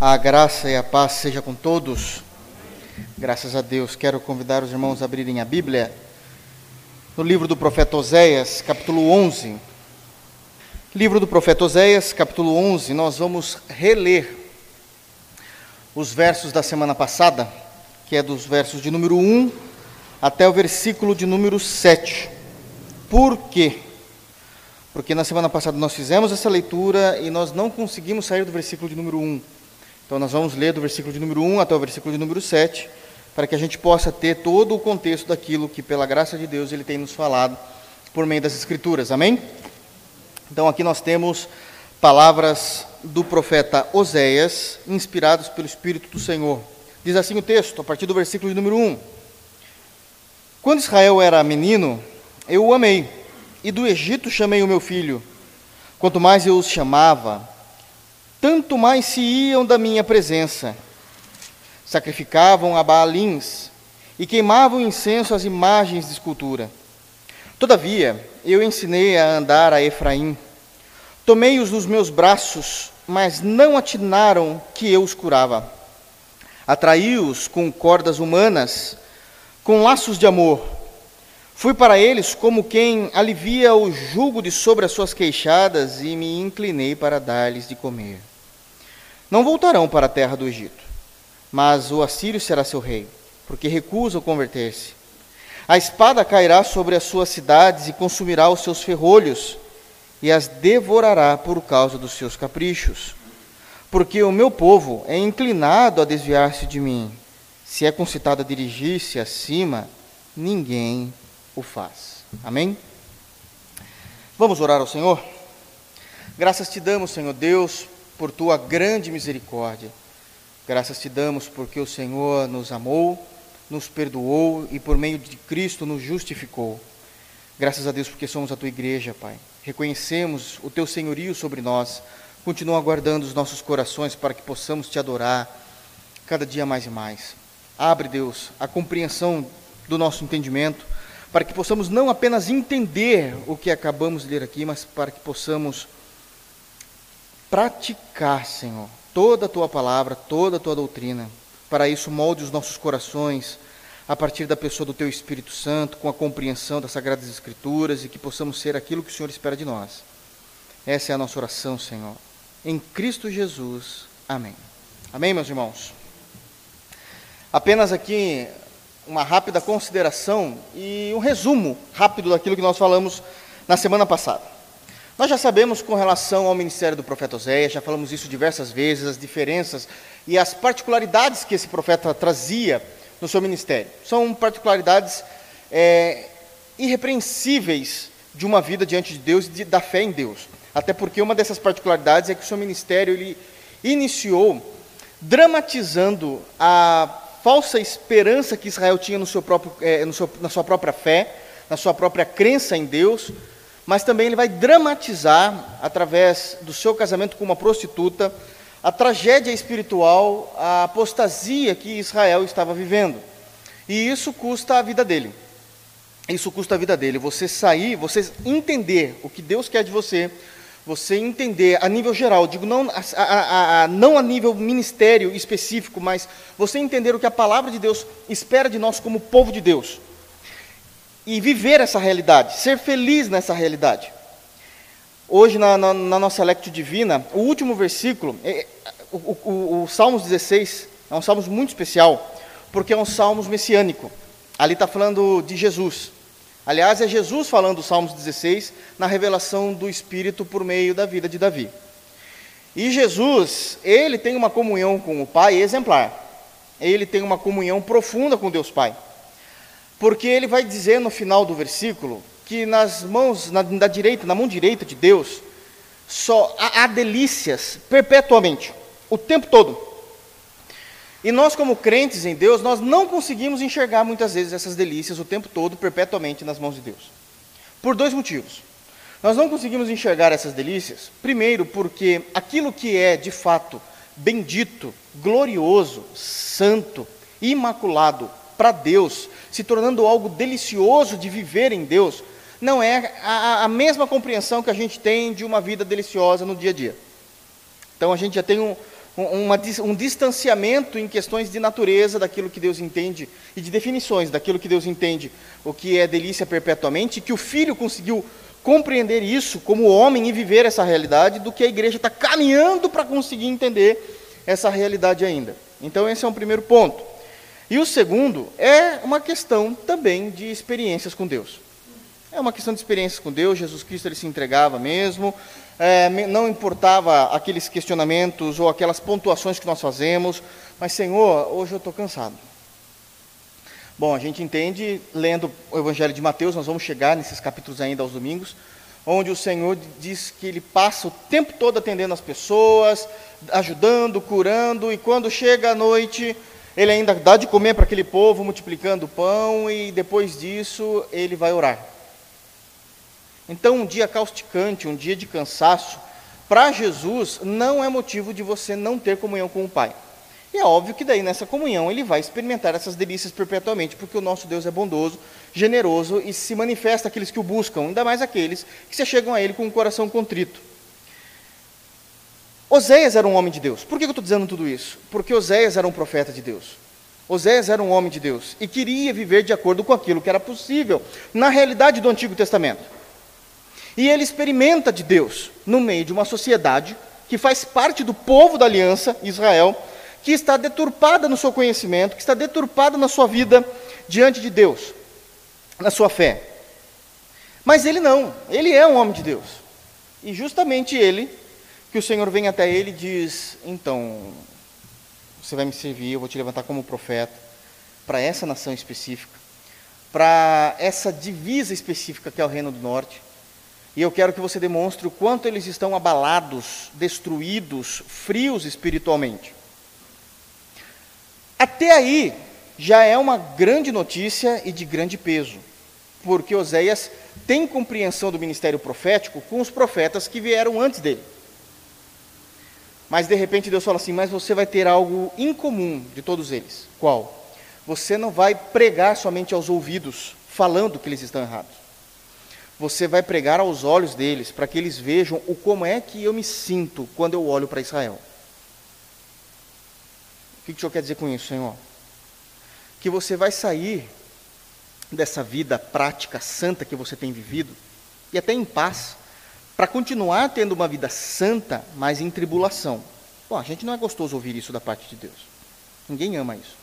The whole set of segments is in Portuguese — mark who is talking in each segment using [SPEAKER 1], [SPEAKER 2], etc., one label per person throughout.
[SPEAKER 1] A graça e a paz seja com todos. Graças a Deus. Quero convidar os irmãos a abrirem a Bíblia no livro do profeta Oséias, capítulo 11. Livro do profeta Oséias, capítulo 11. Nós vamos reler os versos da semana passada, que é dos versos de número 1 até o versículo de número 7. Por quê? Porque na semana passada nós fizemos essa leitura e nós não conseguimos sair do versículo de número 1. Então nós vamos ler do versículo de número 1 até o versículo de número 7, para que a gente possa ter todo o contexto daquilo que, pela graça de Deus, Ele tem nos falado por meio das Escrituras. Amém? Então aqui nós temos palavras do profeta Oséias, inspirados pelo Espírito do Senhor. Diz assim o texto, a partir do versículo de número 1. Quando Israel era menino, eu o amei, e do Egito chamei o meu filho. Quanto mais eu os chamava, tanto mais se iam da minha presença. Sacrificavam a Baalins e queimavam incenso às imagens de escultura. Todavia, eu ensinei a andar a Efraim. Tomei-os nos meus braços, mas não atinaram que eu os curava. Atraí-os com cordas humanas, com laços de amor. Fui para eles como quem alivia o jugo de sobre as suas queixadas e me inclinei para dar-lhes de comer. Não voltarão para a terra do Egito, mas o assírio será seu rei, porque recusam converter-se. A espada cairá sobre as suas cidades e consumirá os seus ferrolhos, e as devorará por causa dos seus caprichos. Porque o meu povo é inclinado a desviar-se de mim. Se é concitado a dirigir-se acima, ninguém o faz. Amém? Vamos orar ao Senhor? Graças te damos, Senhor Deus, por tua grande misericórdia. Graças te damos porque o Senhor nos amou, nos perdoou e por meio de Cristo nos justificou. Graças a Deus porque somos a tua igreja, Pai. Reconhecemos o teu senhorio sobre nós. Continua guardando os nossos corações para que possamos te adorar cada dia mais e mais. Abre, Deus, a compreensão do nosso entendimento, para que possamos não apenas entender o que acabamos de ler aqui, mas para que possamos praticar, Senhor, toda a tua palavra, toda a tua doutrina. Para isso, molde os nossos corações a partir da pessoa do teu Espírito Santo, com a compreensão das Sagradas Escrituras e que possamos ser aquilo que o Senhor espera de nós. Essa é a nossa oração, Senhor. Em Cristo Jesus. Amém. Amém, meus irmãos? Apenas aqui uma rápida consideração e um resumo rápido daquilo que nós falamos na semana passada. Nós já sabemos com relação ao ministério do profeta Oséias, já falamos isso diversas vezes, as diferenças e as particularidades que esse profeta trazia no seu ministério. São particularidades é, irrepreensíveis de uma vida diante de Deus e de, da fé em Deus. Até porque uma dessas particularidades é que o seu ministério ele iniciou dramatizando a falsa esperança que Israel tinha no seu próprio, é, no seu, na sua própria fé, na sua própria crença em Deus, mas também ele vai dramatizar, através do seu casamento com uma prostituta, a tragédia espiritual, a apostasia que Israel estava vivendo. E isso custa a vida dele. Isso custa a vida dele. Você sair, você entender o que Deus quer de você, você entender a nível geral, digo não a, a, a, não a nível ministério específico, mas você entender o que a palavra de Deus espera de nós como povo de Deus e viver essa realidade, ser feliz nessa realidade. Hoje, na, na, na nossa lectio divina, o último versículo, é, o, o, o, Salmos 16, é um salmo muito especial, porque é um salmo messiânico. Ali está falando de Jesus. Aliás, é Jesus falando o Salmos 16 na revelação do Espírito por meio da vida de Davi. E Jesus, ele tem uma comunhão com o Pai exemplar. Ele tem uma comunhão profunda com Deus Pai. Porque ele vai dizer no final do versículo que nas mãos, na, na direita, na mão direita de Deus, só há, há delícias perpetuamente, o tempo todo. E nós, como crentes em Deus, nós não conseguimos enxergar muitas vezes essas delícias o tempo todo, perpetuamente nas mãos de Deus. Por dois motivos. Nós não conseguimos enxergar essas delícias, primeiro, porque aquilo que é de fato bendito, glorioso, santo, imaculado para Deus, se tornando algo delicioso de viver em Deus, não é a, a, mesma compreensão que a gente tem de uma vida deliciosa no dia a dia. Então a gente já tem um, uma, um distanciamento em questões de natureza daquilo que Deus entende e de definições daquilo que Deus entende, o que é delícia perpetuamente, que o filho conseguiu compreender isso como homem e viver essa realidade, do que a igreja está caminhando para conseguir entender essa realidade ainda. Então, esse é um primeiro ponto. E o segundo é uma questão também de experiências com Deus. É uma questão de experiências com Deus. Jesus Cristo ele se entregava mesmo, é, não importava aqueles questionamentos ou aquelas pontuações que nós fazemos, mas Senhor, hoje eu estou cansado. Bom, a gente entende, lendo o Evangelho de Mateus, nós vamos chegar nesses capítulos ainda aos domingos, onde o Senhor diz que ele passa o tempo todo atendendo as pessoas, ajudando, curando, e quando chega a noite, ele ainda dá de comer para aquele povo, multiplicando o pão, e depois disso ele vai orar. Então, um dia causticante, um dia de cansaço, para Jesus não é motivo de você não ter comunhão com o Pai. E é óbvio que daí nessa comunhão ele vai experimentar essas delícias perpetuamente, porque o nosso Deus é bondoso, generoso e se manifesta aqueles que o buscam, ainda mais aqueles que se chegam a ele com o coração contrito. Oséias era um homem de Deus. Por que eu estou dizendo tudo isso? Porque Oséias era um profeta de Deus. Oséias era um homem de Deus e queria viver de acordo com aquilo que era possível na realidade do Antigo Testamento. E ele experimenta de Deus no meio de uma sociedade que faz parte do povo da aliança, Israel, que está deturpada no seu conhecimento, que está deturpada na sua vida diante de Deus, na sua fé. Mas ele não, ele é um homem de Deus. E justamente ele, que o Senhor vem até ele e diz: Então, você vai me servir, eu vou te levantar como profeta para essa nação específica, para essa divisa específica que é o Reino do Norte. E eu quero que você demonstre o quanto eles estão abalados, destruídos, frios espiritualmente. Até aí já é uma grande notícia e de grande peso, porque Oséias tem compreensão do ministério profético com os profetas que vieram antes dele. Mas de repente Deus fala assim: Mas você vai ter algo incomum de todos eles. Qual? Você não vai pregar somente aos ouvidos, falando que eles estão errados você vai pregar aos olhos deles, para que eles vejam o como é que eu me sinto quando eu olho para Israel. O que o Senhor quer dizer com isso, Senhor? Que você vai sair dessa vida prática, santa que você tem vivido, e até em paz, para continuar tendo uma vida santa, mas em tribulação. Bom, a gente não é gostoso ouvir isso da parte de Deus. Ninguém ama isso.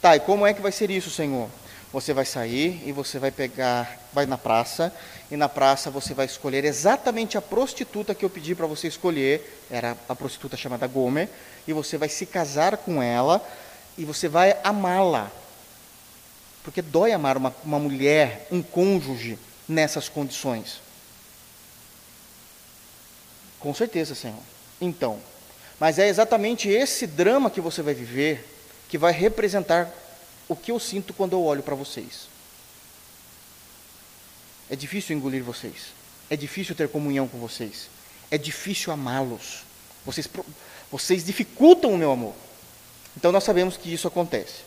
[SPEAKER 1] Tá, e como é que vai ser isso, Senhor? Você vai sair e você vai pegar, vai na praça, e na praça você vai escolher exatamente a prostituta que eu pedi para você escolher, era a prostituta chamada Gomer, e você vai se casar com ela e você vai amá-la. Porque dói amar uma, uma mulher, um cônjuge, nessas condições. Com certeza, Senhor. Então, mas é exatamente esse drama que você vai viver que vai representar o que eu sinto quando eu olho para vocês. É difícil engolir vocês. É difícil ter comunhão com vocês. É difícil amá-los. Vocês, vocês dificultam o meu amor. Então nós sabemos que isso acontece.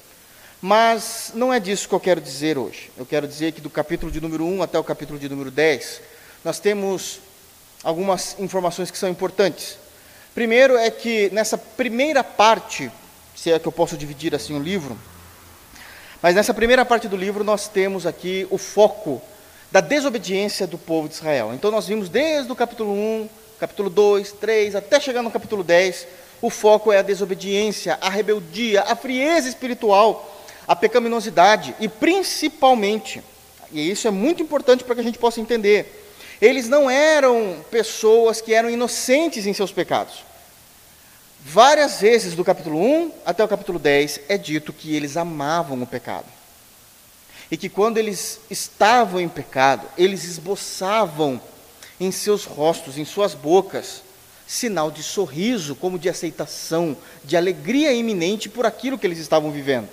[SPEAKER 1] Mas não é disso que eu quero dizer hoje. Eu quero dizer que do capítulo de número 1 até o capítulo de número 10, nós temos algumas informações que são importantes. Primeiro é que nessa primeira parte, se é que eu posso dividir assim o livro, mas nessa primeira parte do livro nós temos aqui o foco da desobediência do povo de Israel. Então nós vimos desde o capítulo 1, capítulo 2, 3, até chegar no capítulo 10, o foco é a desobediência, a rebeldia, a frieza espiritual, a pecaminosidade e principalmente, e isso é muito importante para que a gente possa entender, eles não eram pessoas que eram inocentes em seus pecados. Várias vezes do capítulo 1 até o capítulo 10 é dito que eles amavam o pecado. E que quando eles estavam em pecado, eles esboçavam em seus rostos, em suas bocas, sinal de sorriso, como de aceitação, de alegria iminente por aquilo que eles estavam vivendo.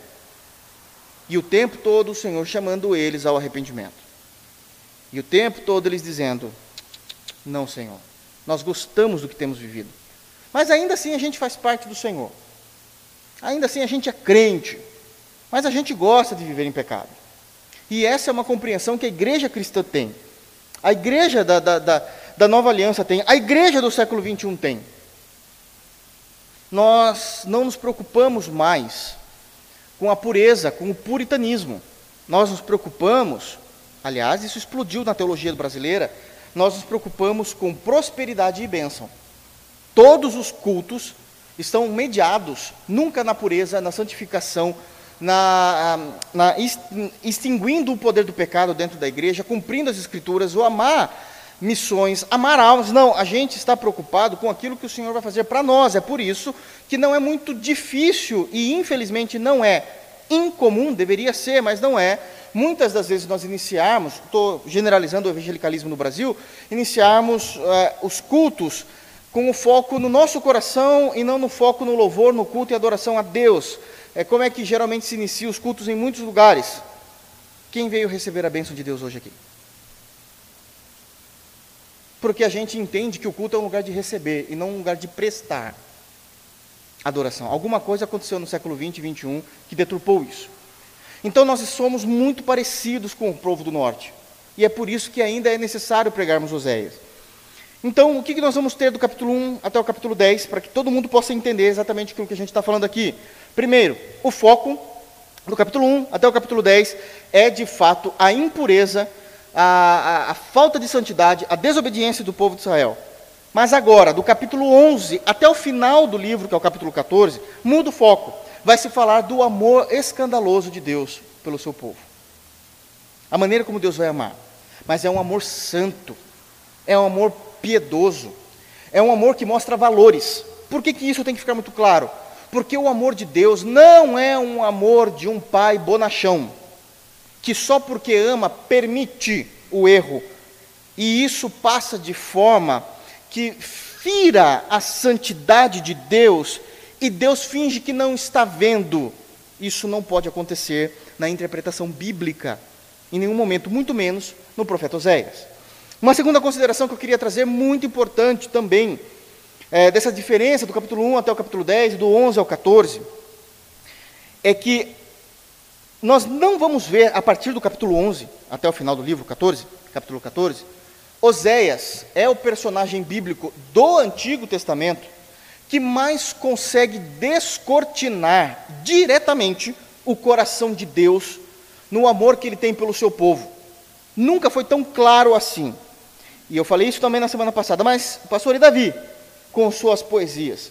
[SPEAKER 1] E o tempo todo o Senhor chamando eles ao arrependimento. E o tempo todo eles dizendo: Não, Senhor, nós gostamos do que temos vivido mas ainda assim a gente faz parte do Senhor. Ainda assim a gente é crente. Mas a gente gosta de viver em pecado. E essa é uma compreensão que a igreja cristã tem. A igreja da, da, da, da nova aliança tem. A igreja do século XXI tem. nós não nos preocupamos mais com a pureza, com o puritanismo. Nós nos preocupamos, aliás, isso explodiu na teologia brasileira, nós nos preocupamos com prosperidade e bênção. Todos os cultos estão mediados nunca na pureza, na santificação, na, na, extinguindo o poder do pecado dentro da igreja, cumprindo as escrituras, o amar missões, amar almas. Não, a gente está preocupado com aquilo que o Senhor vai fazer para nós. É por isso que não é muito difícil e infelizmente não é incomum, deveria ser, mas não é. Muitas das vezes nós iniciarmos, estou generalizando o evangelicalismo no Brasil, iniciarmos uh, os cultos com o foco no nosso coração e não no foco no louvor, no culto e adoração a Deus. É como é que geralmente se inicia os cultos em muitos lugares. Quem veio receber a bênção de Deus hoje aqui? Porque a gente entende que o culto é um lugar de receber e não um lugar de prestar adoração. Alguma coisa aconteceu no século 20 e 21 que deturpou isso. Então nós somos muito parecidos com o povo do norte. E é por isso que ainda é necessário pregarmos Oséias. Então, o que nós vamos ter do capítulo 1 até o capítulo 10, para que todo mundo possa entender exatamente o que a gente está falando aqui? Primeiro, o foco do capítulo 1 até o capítulo 10 é, de fato, a impureza, a, a, a falta de santidade, a desobediência do povo de Israel. Mas agora, do capítulo 11 até o final do livro, que é o capítulo 14, muda o foco. Vai se falar do amor escandaloso de Deus pelo seu povo. A maneira como Deus vai amar. Mas é um amor santo, é um amor piedoso, é um amor que mostra valores. Por que, que isso tem que ficar muito claro? Porque o amor de Deus não é um amor de um pai bonachão, que só porque ama permite o erro, e isso passa de forma que fira a santidade de Deus e Deus finge que não está vendo. Isso não pode acontecer na interpretação bíblica, em nenhum momento, muito menos no profeta Oséias. Uma segunda consideração que eu queria trazer, muito importante também, é, dessa diferença do capítulo 1 até o capítulo 10, do 11 ao 14, é que nós não vamos ver, a partir do capítulo 11 até o final do livro 14, capítulo 14, Oséias é o personagem bíblico do Antigo Testamento que mais consegue descortinar diretamente o coração de Deus no amor que ele tem pelo seu povo. Nunca foi tão claro assim. E eu falei isso também na semana passada, mas pastor e Davi, com suas poesias.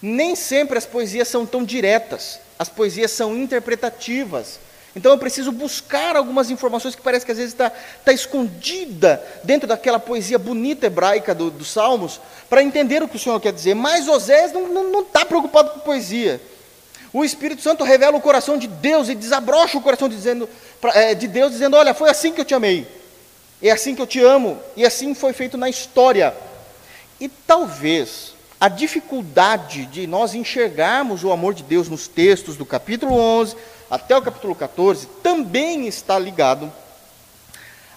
[SPEAKER 1] Nem sempre as poesias são tão diretas, as poesias são interpretativas. Então eu preciso buscar algumas informações que parece que às vezes está tá escondida dentro daquela poesia bonita hebraica do, dos Salmos, para entender o que o Senhor quer dizer. Mas Osés não está preocupado com poesia. O Espírito Santo revela o coração de Deus e desabrocha o coração dizendo, é, de Deus, dizendo: Olha, foi assim que eu te amei. É assim que eu te amo, e assim foi feito na história. E talvez a dificuldade de nós enxergarmos o amor de Deus nos textos do capítulo 11 até o capítulo 14 também está ligado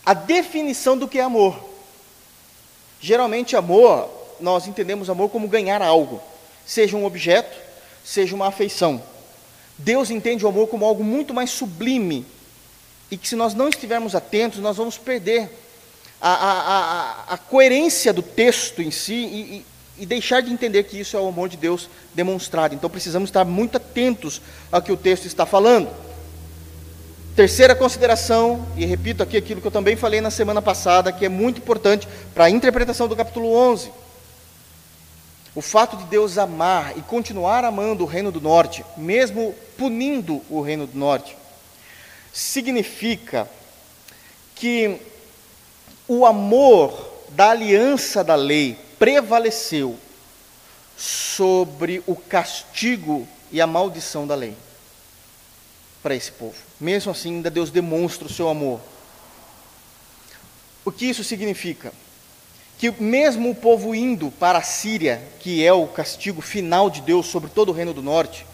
[SPEAKER 1] à definição do que é amor. Geralmente, amor, nós entendemos amor como ganhar algo, seja um objeto, seja uma afeição. Deus entende o amor como algo muito mais sublime, e que se nós não estivermos atentos, nós vamos perder a, a, a, a coerência do texto em si e, e, e, deixar de entender que isso é o amor de Deus demonstrado. Então precisamos estar muito atentos ao que o texto está falando. Terceira consideração, e repito aqui aquilo que eu também falei na semana passada, que é muito importante para a interpretação do capítulo 11. O fato de Deus amar e continuar amando o reino do norte, mesmo punindo o reino do norte, significa que o amor da aliança da lei prevaleceu sobre o castigo e a maldição da lei para esse povo. Mesmo assim, ainda Deus demonstra o seu amor. O que isso significa? Que mesmo o povo indo para a Síria, que é o castigo final de Deus sobre todo o reino do norte,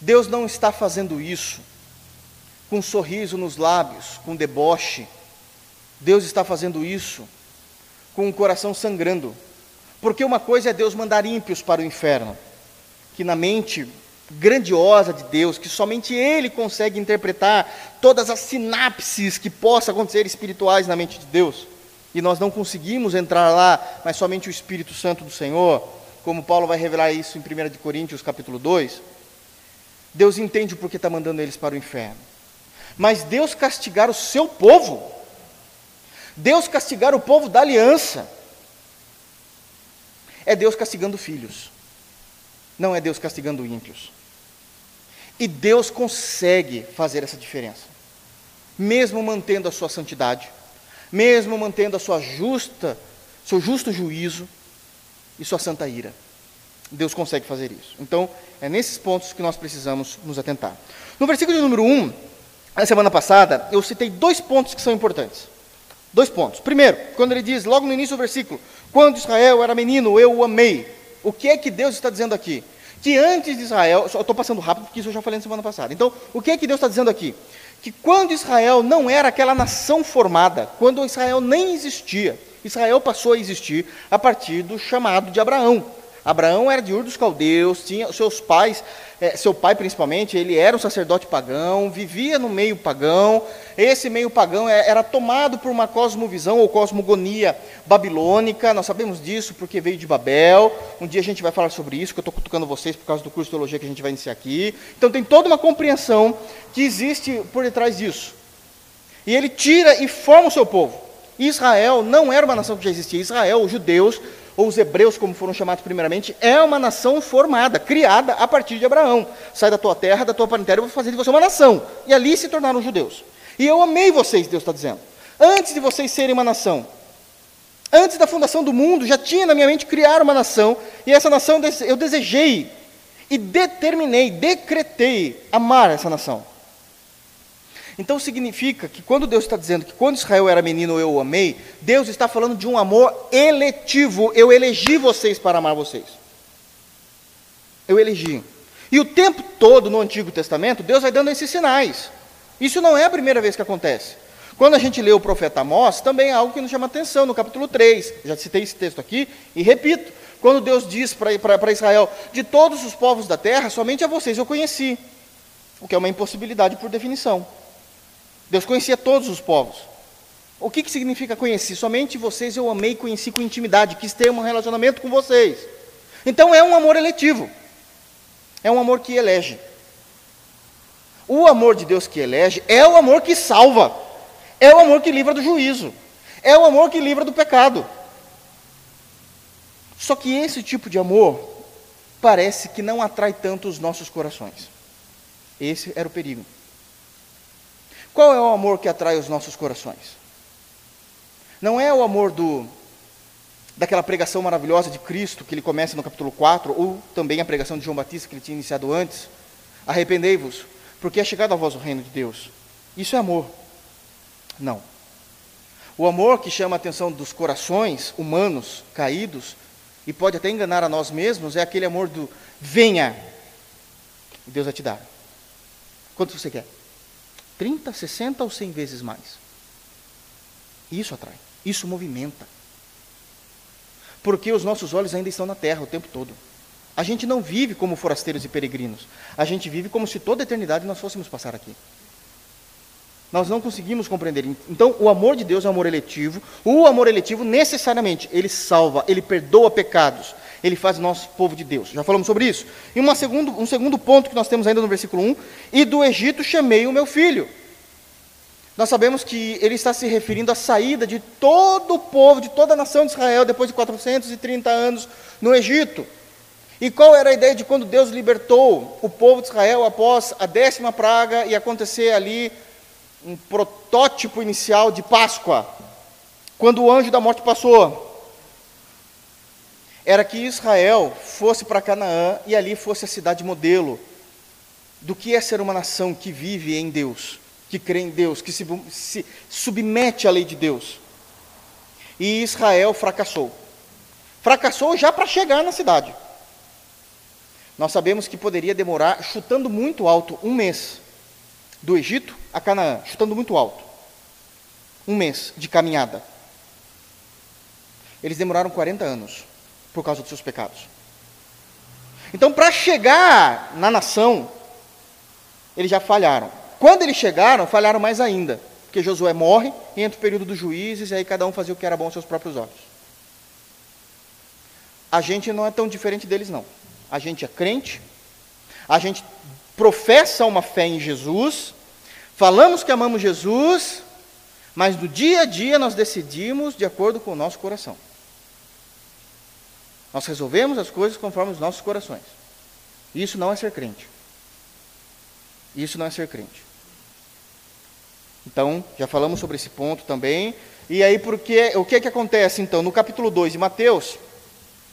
[SPEAKER 1] Deus não está fazendo isso com um sorriso nos lábios, com deboche. Deus está fazendo isso com o coração sangrando. Porque uma coisa é Deus mandar ímpios para o inferno, que na mente grandiosa de Deus, que somente Ele consegue interpretar todas as sinapses que possam acontecer espirituais na mente de Deus, e nós não conseguimos entrar lá, mas somente o Espírito Santo do Senhor. como Paulo vai revelar isso em 1 Coríntios capítulo 2, Deus entende o porquê está mandando eles para o inferno. Mas Deus castigar o seu povo, Deus castigar o povo da aliança, é Deus castigando filhos, não é Deus castigando ímpios. E Deus consegue fazer essa diferença, mesmo mantendo a sua santidade, mesmo mantendo a sua justa, seu justo juízo e sua santa ira. Deus consegue fazer isso. Então, é nesses pontos que nós precisamos nos atentar. No versículo número 1, na semana passada, eu citei dois pontos que são importantes. Dois pontos. Primeiro, quando ele diz, logo no início do versículo, quando Israel era menino, eu o amei. O que é que Deus está dizendo aqui? Que antes de Israel, estou passando rápido porque isso eu já falei na semana passada. Então, o que é que Deus está dizendo aqui? Que quando Israel não era aquela nação formada, quando Israel nem existia, Israel passou a existir a partir do chamado de Abraão. Abraão era de Ur dos Caldeus, tinha seus pais, é, seu pai principalmente, ele era um sacerdote pagão, vivia no meio pagão. Esse meio pagão é, era tomado por uma cosmovisão ou cosmogonia babilônica. Nós sabemos disso porque veio de Babel. Um dia a gente vai falar sobre isso, que eu estou cutucando vocês por causa do curso de teologia que a gente vai iniciar aqui. Então tem toda uma compreensão que existe por detrás disso. E ele tira e forma o seu povo. Israel não era uma nação que já existia. Israel, os judeus, ou os hebreus, como foram chamados primeiramente, é uma nação formada, criada a partir de Abraão. Sai da tua terra, da tua parentela, eu vou fazer de você uma nação. E ali se tornaram judeus. E eu amei vocês, Deus está dizendo. Antes de vocês serem uma nação, antes da fundação do mundo, já tinha na minha mente criar uma nação, e essa nação eu desejei e determinei, decretei amar essa nação. Então significa que quando Deus está dizendo que quando Israel era menino eu o amei, Deus está falando de um amor eletivo. Eu elegi vocês para amar vocês. Eu elegi. E o tempo todo no Antigo Testamento, Deus vai dando esses sinais. Isso não é a primeira vez que acontece. Quando a gente lê o profeta Amós, também é algo que nos chama atenção, no capítulo 3. Já citei esse texto aqui e repito. Quando Deus diz para Israel: De todos os povos da terra, somente a vocês eu conheci. O que é uma impossibilidade por definição. Deus conhecia todos os povos. O que, que significa conhecer? Somente vocês eu amei conheci com intimidade, quis ter um relacionamento com vocês. Então é um amor eletivo. É um amor que elege. O amor de Deus que elege é o amor que salva. É o amor que livra do juízo. É o amor que livra do pecado. Só que esse tipo de amor parece que não atrai tanto os nossos corações. Esse era o perigo. Qual é o amor que atrai os nossos corações? Não é o amor do daquela pregação maravilhosa de Cristo que ele começa no capítulo 4, ou também a pregação de João Batista que ele tinha iniciado antes. Arrependei-vos, porque é chegado a vós o reino de Deus. Isso é amor. Não. O amor que chama a atenção dos corações humanos caídos e pode até enganar a nós mesmos é aquele amor do venha, Deus vai te dar. Quanto você quer? 30, 60 ou 100 vezes mais. Isso atrai, isso movimenta. Porque os nossos olhos ainda estão na terra o tempo todo. A gente não vive como forasteiros e peregrinos. A gente vive como se toda a eternidade nós fôssemos passar aqui. Nós não conseguimos compreender. Então, o amor de Deus é um amor eletivo. O amor eletivo, necessariamente, ele salva, ele perdoa pecados, ele faz nosso povo de Deus. Já falamos sobre isso. E segundo, um segundo ponto que nós temos ainda no versículo 1: E do Egito chamei o meu filho. Nós sabemos que ele está se referindo à saída de todo o povo, de toda a nação de Israel, depois de 430 anos no Egito. E qual era a ideia de quando Deus libertou o povo de Israel após a décima praga e acontecer ali um protótipo inicial de Páscoa? Quando o anjo da morte passou, era que Israel fosse para Canaã e ali fosse a cidade modelo do que é ser uma nação que vive em Deus, que crê em Deus, que se, se submete à lei de Deus. E Israel fracassou. Fracassou já para chegar na cidade. Nós sabemos que poderia demorar, chutando muito alto, um mês do Egito a Canaã, chutando muito alto. Um mês de caminhada. Eles demoraram 40 anos por causa dos seus pecados. Então, para chegar na nação, eles já falharam. Quando eles chegaram, falharam mais ainda, porque Josué morre, entra o período dos juízes, e aí cada um fazia o que era bom aos seus próprios olhos. a gente não é tão diferente deles, não. A gente é crente, a gente professa uma fé em Jesus, falamos que amamos Jesus, mas no dia a dia nós decidimos de acordo com o nosso coração. Nós resolvemos as coisas conforme os nossos corações. Isso não é ser crente. Isso não é ser crente. Então, já falamos sobre esse ponto também. E aí, porque, o que, é que acontece então? No capítulo 2 de Mateus,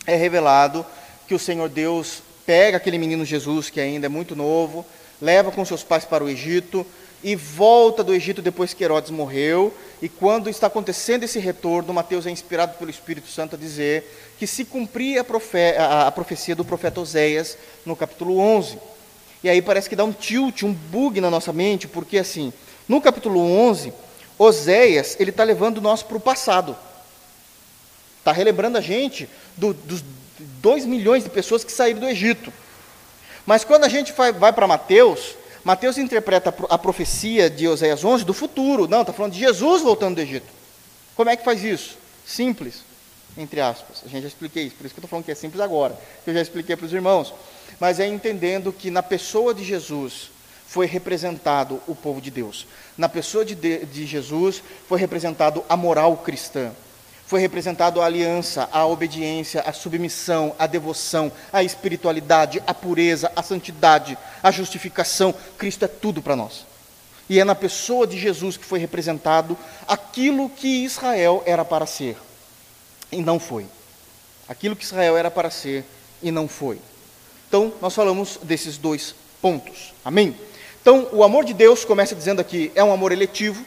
[SPEAKER 1] é revelado que o Senhor Deus pega aquele menino Jesus, que ainda é muito novo, leva com seus pais para o Egito e volta do Egito depois que Herodes morreu. E quando está acontecendo esse retorno, Mateus é inspirado pelo Espírito Santo a dizer que se cumpria a, profe a, a profecia do profeta Oséias no capítulo 11. E aí parece que dá um tilt, um bug na nossa mente, porque assim, no capítulo 11, Oséias, ele está levando nós para o passado. Está relembrando a gente do, dos 2 milhões de pessoas que saíram do Egito. Mas quando a gente vai, vai para Mateus, Mateus interpreta a profecia de Oséias 11 do futuro. Não, está falando de Jesus voltando do Egito. Como é que faz isso? Simples, entre aspas. A gente já expliquei isso, por isso que eu estou falando que é simples agora. Eu já expliquei para os irmãos. Mas é entendendo que na pessoa de Jesus, foi representado o povo de Deus. Na pessoa de, de, de, Jesus foi representado a moral cristã. Foi representado a aliança, a obediência, a submissão, a devoção, a espiritualidade, a pureza, a santidade, a justificação. Cristo é tudo para nós. E é na pessoa de Jesus que foi representado aquilo que Israel era para ser e não foi. Aquilo que Israel era para ser e não foi. Então, nós falamos desses dois pontos. Amém? Então, o amor de Deus, começa dizendo aqui, é um amor eletivo,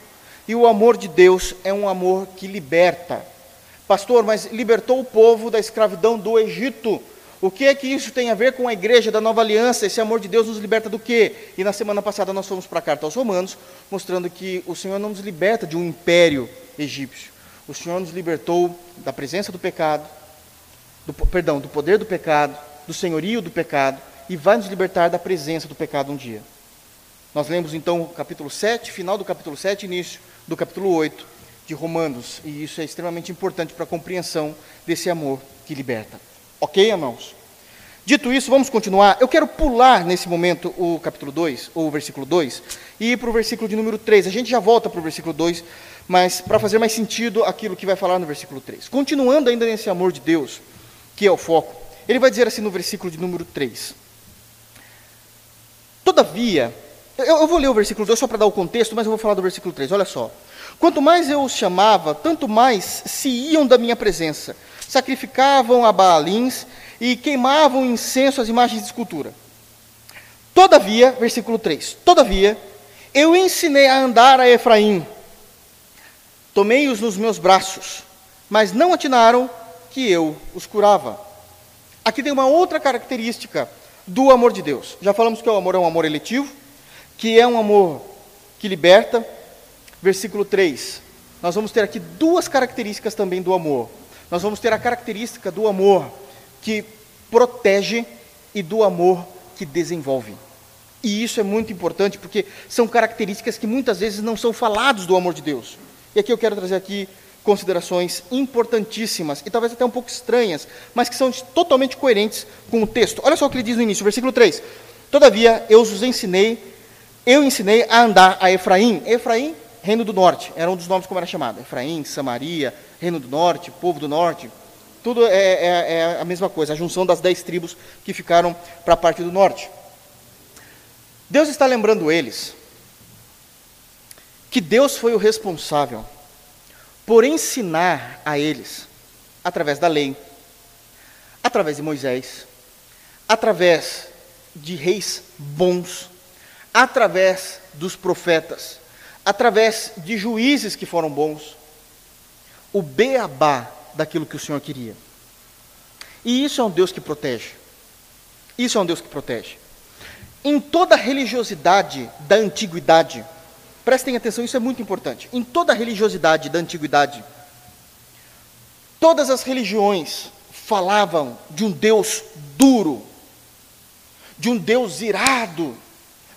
[SPEAKER 1] e o amor de Deus é um amor que liberta. Pastor, mas libertou o povo da escravidão do Egito. O que é que isso tem a ver com a igreja da nova aliança? Esse amor de Deus nos liberta do quê? E na semana passada nós fomos para a carta aos Romanos, mostrando que o Senhor não nos liberta de um império egípcio. O Senhor nos libertou da presença do pecado, do, perdão, do poder do pecado, do senhorio do pecado, e vai nos libertar da presença do pecado um dia. Nós lemos então o capítulo 7, final do capítulo 7, início do capítulo 8 de Romanos, e isso é extremamente importante para a compreensão desse amor que liberta. Ok, irmãos? Dito isso, vamos continuar. Eu quero pular nesse momento o capítulo 2, ou o versículo 2, e ir para o versículo de número 3. A gente já volta para o versículo 2, mas para fazer mais sentido aquilo que vai falar no versículo 3. Continuando ainda nesse amor de Deus, que é o foco, ele vai dizer assim no versículo de número 3: Todavia, eu, eu vou ler o versículo 2 só para dar o contexto, mas eu vou falar do versículo 3. Olha só. Quanto mais eu os chamava, tanto mais se iam da minha presença. Sacrificavam a Baalins e queimavam incenso às imagens de escultura. Todavia, versículo 3: Todavia, eu ensinei a andar a Efraim, tomei-os nos meus braços, mas não atinaram que eu os curava. Aqui tem uma outra característica do amor de Deus. Já falamos que o amor é um amor eletivo, que é um amor que liberta. Versículo 3. Nós vamos ter aqui duas características também do amor. Nós vamos ter a característica do amor que protege e do amor que desenvolve. E isso é muito importante porque são características que muitas vezes não são falados do amor de Deus. E aqui eu quero trazer aqui considerações importantíssimas e talvez até um pouco estranhas, mas que são totalmente coerentes com o texto. Olha só o que ele diz no início, versículo 3. Todavia eu os ensinei eu ensinei a andar a Efraim. Efraim, reino do norte, era um dos nomes como era chamado. Efraim, Samaria, reino do norte, povo do norte. Tudo é, é, é a mesma coisa, a junção das dez tribos que ficaram para a parte do norte. Deus está lembrando eles que Deus foi o responsável por ensinar a eles, através da lei, através de Moisés, através de reis bons, através dos profetas, através de juízes que foram bons, o beabá daquilo que o Senhor queria. E isso é um Deus que protege. Isso é um Deus que protege. Em toda religiosidade da antiguidade, prestem atenção, isso é muito importante. Em toda religiosidade da antiguidade, todas as religiões falavam de um Deus duro, de um Deus irado,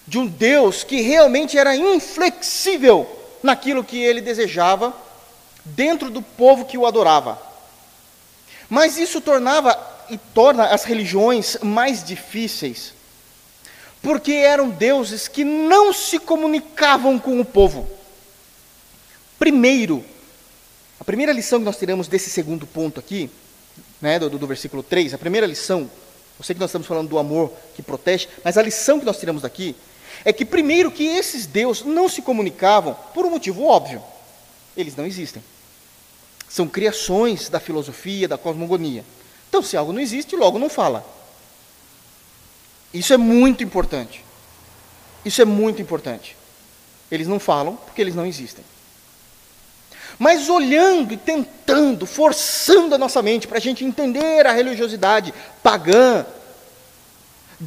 [SPEAKER 1] de um Deus que realmente era inflexível naquilo que ele desejava dentro do povo que o adorava. Mas isso tornava e torna as religiões mais difíceis, porque eram deuses que não se comunicavam com o povo. Primeiro, a primeira lição que nós tiramos desse segundo ponto aqui, né, do, do versículo 3, a primeira lição, eu sei que nós estamos falando do amor que protege, mas a lição que nós tiramos daqui é que, primeiro, que esses deuses não se comunicavam por um motivo óbvio: eles não existem. São criações da filosofia, da cosmogonia. Então, se algo não existe, logo não fala. Isso é muito importante. Isso é muito importante. Eles não falam porque eles não existem mas olhando e tentando, forçando a nossa mente para a gente entender a religiosidade pagã,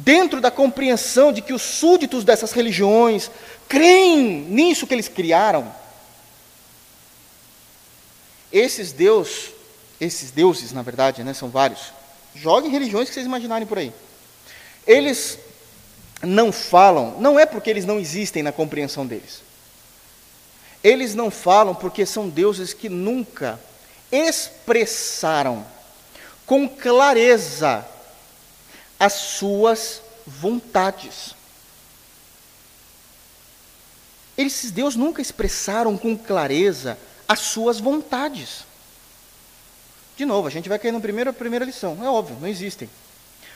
[SPEAKER 1] dentro da compreensão de que os súditos dessas religiões creem nisso que eles criaram. Esses deus, esses deuses, na verdade, né, são vários. Joguem religiões que vocês imaginarem por aí. Eles não falam, não é porque eles não existem na compreensão deles. Eles não falam porque são deuses que nunca expressaram com clareza as suas vontades. Esses deuses nunca expressaram com clareza as suas vontades. De novo, a gente vai cair na primeira, primeira lição. É óbvio, não existem.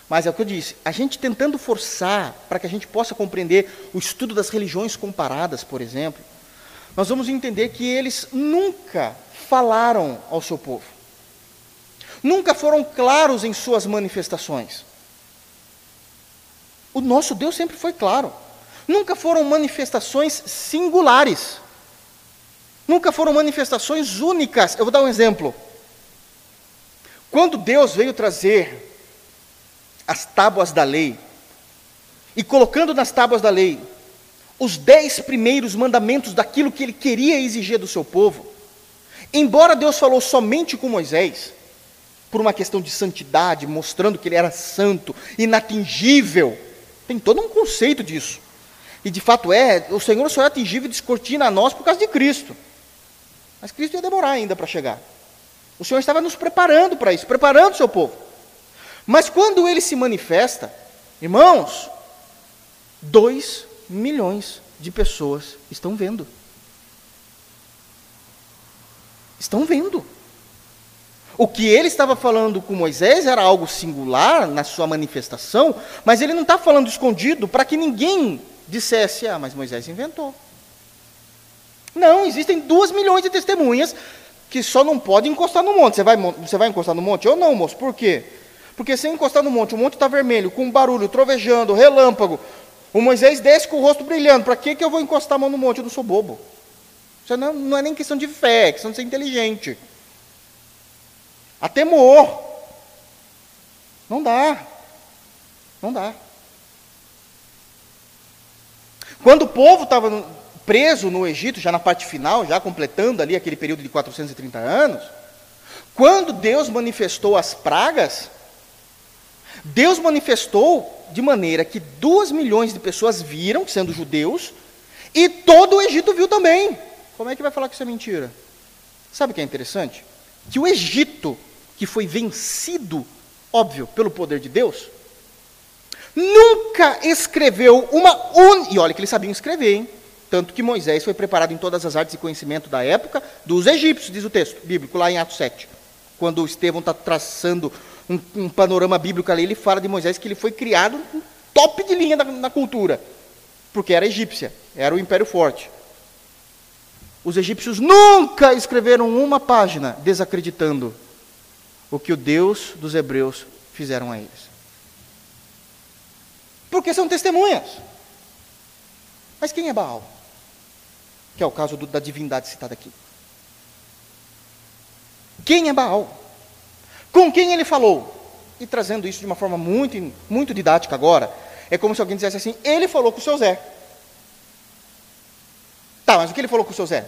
[SPEAKER 1] Mas é o que eu disse, a gente tentando forçar para que a gente possa compreender o estudo das religiões comparadas, por exemplo, nós vamos entender que eles nunca falaram ao seu povo, nunca foram claros em suas manifestações. O nosso Deus sempre foi claro, nunca foram manifestações singulares, nunca foram manifestações únicas. Eu vou dar um exemplo. Quando Deus veio trazer as tábuas da lei, e colocando nas tábuas da lei os dez primeiros mandamentos daquilo que ele queria exigir do seu povo, embora Deus falou somente com Moisés, por uma questão de santidade, mostrando que ele era santo, inatingível, tem todo um conceito disso. E de fato é, o Senhor só é atingível e descortina a nós por causa de Cristo. Mas Cristo ia demorar ainda para chegar. O Senhor estava nos preparando para isso, preparando o seu povo. Mas quando ele se manifesta, irmãos, dois milhões de pessoas estão vendo. Estão vendo. O que ele estava falando com Moisés era algo singular na sua manifestação, mas ele não está falando escondido para que ninguém dissesse: ah, mas Moisés inventou. Não, existem duas milhões de testemunhas que só não podem encostar no monte. Você vai, você vai encostar no monte? Eu não, moço. Por quê? Porque se encostar no monte, o monte está vermelho, com barulho, trovejando, relâmpago, o Moisés desce com o rosto brilhando. Para que, que eu vou encostar a mão no monte? Eu não sou bobo. Isso não, não é nem questão de fé, é questão de ser inteligente. A temor. Não dá. Não dá. Quando o povo estava preso no Egito, já na parte final, já completando ali aquele período de 430 anos, quando Deus manifestou as pragas, Deus manifestou de maneira que duas milhões de pessoas viram, sendo judeus, e todo o Egito viu também. Como é que vai falar que isso é mentira? Sabe o que é interessante? Que o Egito, que foi vencido, óbvio, pelo poder de Deus, nunca escreveu uma un... E olha que eles sabiam escrever, hein? Tanto que Moisés foi preparado em todas as artes e conhecimento da época dos egípcios, diz o texto bíblico, lá em Atos 7. Quando Estevão está traçando um, um, panorama bíblico ali, ele fala de Moisés que ele foi criado top de linha na, na cultura, porque era egípcia, era o império forte. Os egípcios nunca escreveram uma página desacreditando o que o Deus dos hebreus fizeram a eles. Porque são testemunhas. Mas quem é Baal? Que é o caso do, da divindade citada aqui. Quem é Baal? Com quem ele falou? E trazendo isso de uma forma muito, muito didática agora, é como se alguém dissesse assim: ele falou com o seu Zé. Tá, mas o que ele falou com o seu Zé?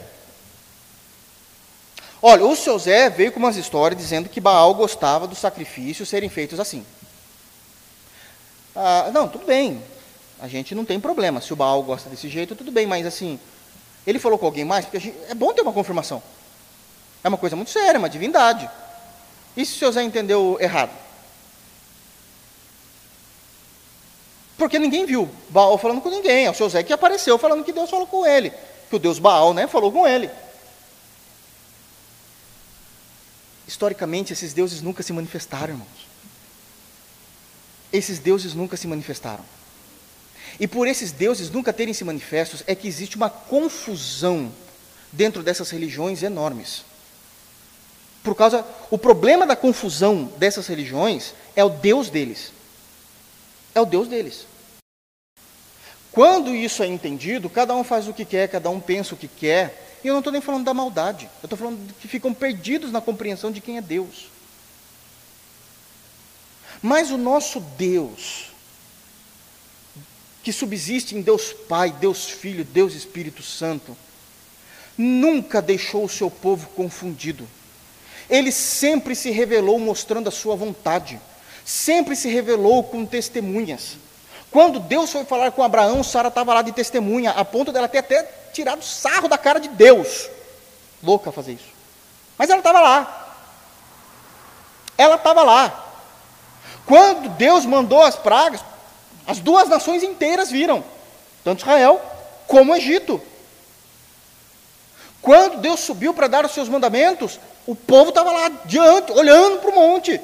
[SPEAKER 1] Olha, o seu Zé veio com umas histórias dizendo que Baal gostava dos sacrifícios serem feitos assim. Ah, não, tudo bem. A gente não tem problema. Se o Baal gosta desse jeito, tudo bem. Mas assim, ele falou com alguém mais, porque gente, é bom ter uma confirmação. É uma coisa muito séria, uma divindade. E se o seu Zé entendeu errado? Porque ninguém viu Baal falando com ninguém. É o seu Zé que apareceu falando que Deus falou com ele. Que o Deus Baal né, falou com ele. Historicamente, esses deuses nunca se manifestaram, irmãos. Esses deuses nunca se manifestaram. E por esses deuses nunca terem se manifestos, é que existe uma confusão dentro dessas religiões enormes. Por causa, o problema da confusão dessas religiões é o Deus deles. É o Deus deles. Quando isso é entendido, cada um faz o que quer, cada um pensa o que quer. E eu não estou nem falando da maldade, eu estou falando que ficam perdidos na compreensão de quem é Deus. Mas o nosso Deus, que subsiste em Deus Pai, Deus Filho, Deus Espírito Santo, nunca deixou o seu povo confundido. Ele sempre se revelou mostrando a sua vontade, sempre se revelou com testemunhas. Quando Deus foi falar com Abraão, Sara estava lá de testemunha, a ponto dela ter até tirado sarro da cara de Deus. Louca fazer isso. Mas ela estava lá. Ela estava lá. Quando Deus mandou as pragas, as duas nações inteiras viram, tanto Israel como o Egito. Quando Deus subiu para dar os seus mandamentos, o povo estava lá diante, olhando para o monte,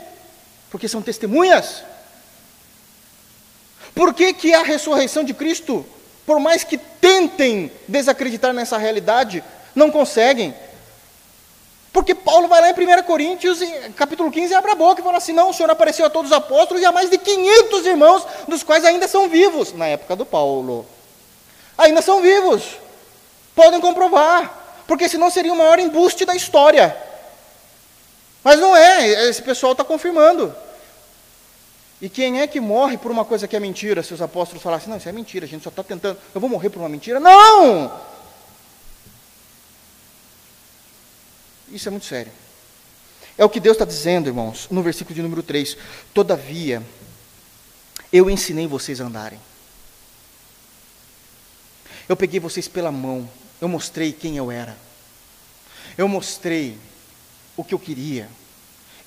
[SPEAKER 1] porque são testemunhas. Por que, que a ressurreição de Cristo, por mais que tentem desacreditar nessa realidade, não conseguem? Porque Paulo vai lá em 1 Coríntios, capítulo 15, e abre a boca e fala assim: não, o Senhor apareceu a todos os apóstolos e a mais de 500 irmãos, dos quais ainda são vivos, na época do Paulo. Ainda são vivos. Podem comprovar, porque senão seria o maior embuste da história. Mas não é, esse pessoal está confirmando. E quem é que morre por uma coisa que é mentira? Se os apóstolos falassem, não, isso é mentira, a gente só está tentando, eu vou morrer por uma mentira? Não! Isso é muito sério. É o que Deus está dizendo, irmãos, no versículo de número 3. Todavia, eu ensinei vocês a andarem. Eu peguei vocês pela mão, eu mostrei quem eu era. Eu mostrei o que eu queria.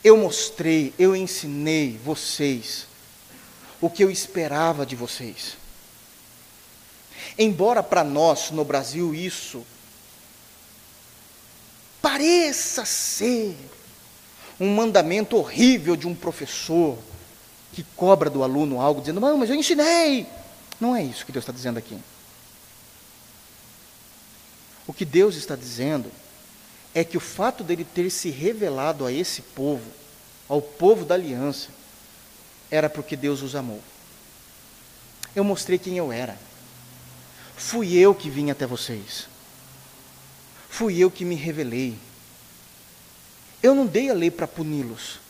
[SPEAKER 1] Eu mostrei, eu ensinei vocês o que eu esperava de vocês. Embora para nós no Brasil isso pareça ser um mandamento horrível de um professor que cobra do aluno algo, dizendo, não, mas eu ensinei. Não é isso que Deus está dizendo aqui. O que Deus está dizendo é que o fato dele ter se revelado a esse povo, ao povo da aliança, era porque Deus os amou. Eu mostrei quem eu era. Fui eu que vim até vocês. Fui eu que me revelei. Eu não dei a lei para puni-los.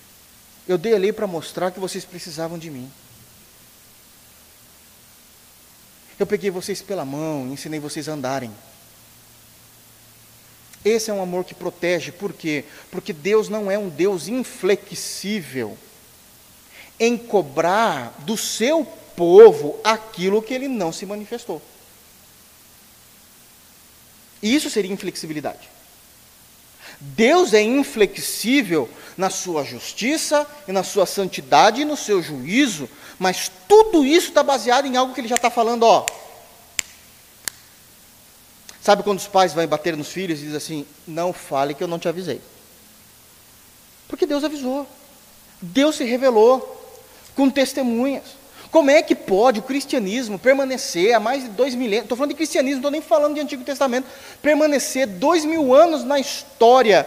[SPEAKER 1] Eu dei a lei para mostrar que vocês precisavam de mim. Eu peguei vocês pela mão, ensinei vocês a andarem. Esse é um amor que protege, por quê? Porque Deus não é um Deus inflexível em cobrar do seu povo aquilo que ele não se manifestou. Isso seria inflexibilidade. Deus é inflexível na sua justiça e na sua santidade e no seu juízo, mas tudo isso está baseado em algo que ele já está falando, ó, Sabe quando os pais vão bater nos filhos e dizem assim: Não fale que eu não te avisei. Porque Deus avisou. Deus se revelou com testemunhas. Como é que pode o cristianismo permanecer há mais de dois milênios? Estou falando de cristianismo, não estou nem falando de Antigo Testamento. Permanecer dois mil anos na história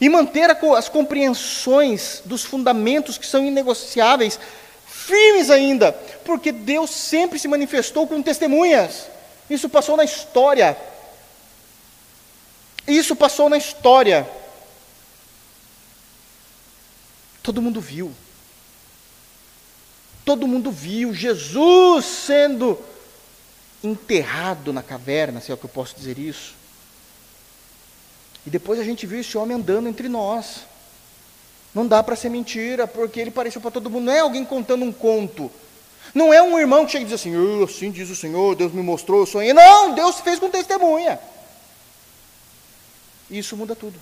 [SPEAKER 1] e manter as compreensões dos fundamentos que são inegociáveis firmes ainda, porque Deus sempre se manifestou com testemunhas. Isso passou na história. Isso passou na história. Todo mundo viu. Todo mundo viu Jesus sendo enterrado na caverna, se é o que eu posso dizer isso. E depois a gente viu esse homem andando entre nós. Não dá para ser mentira, porque ele pareceu para todo mundo. Não é alguém contando um conto. Não é um irmão que chega e diz assim, oh, assim diz o Senhor, Deus me mostrou, eu sonhei. Não, Deus fez com testemunha. Isso muda tudo.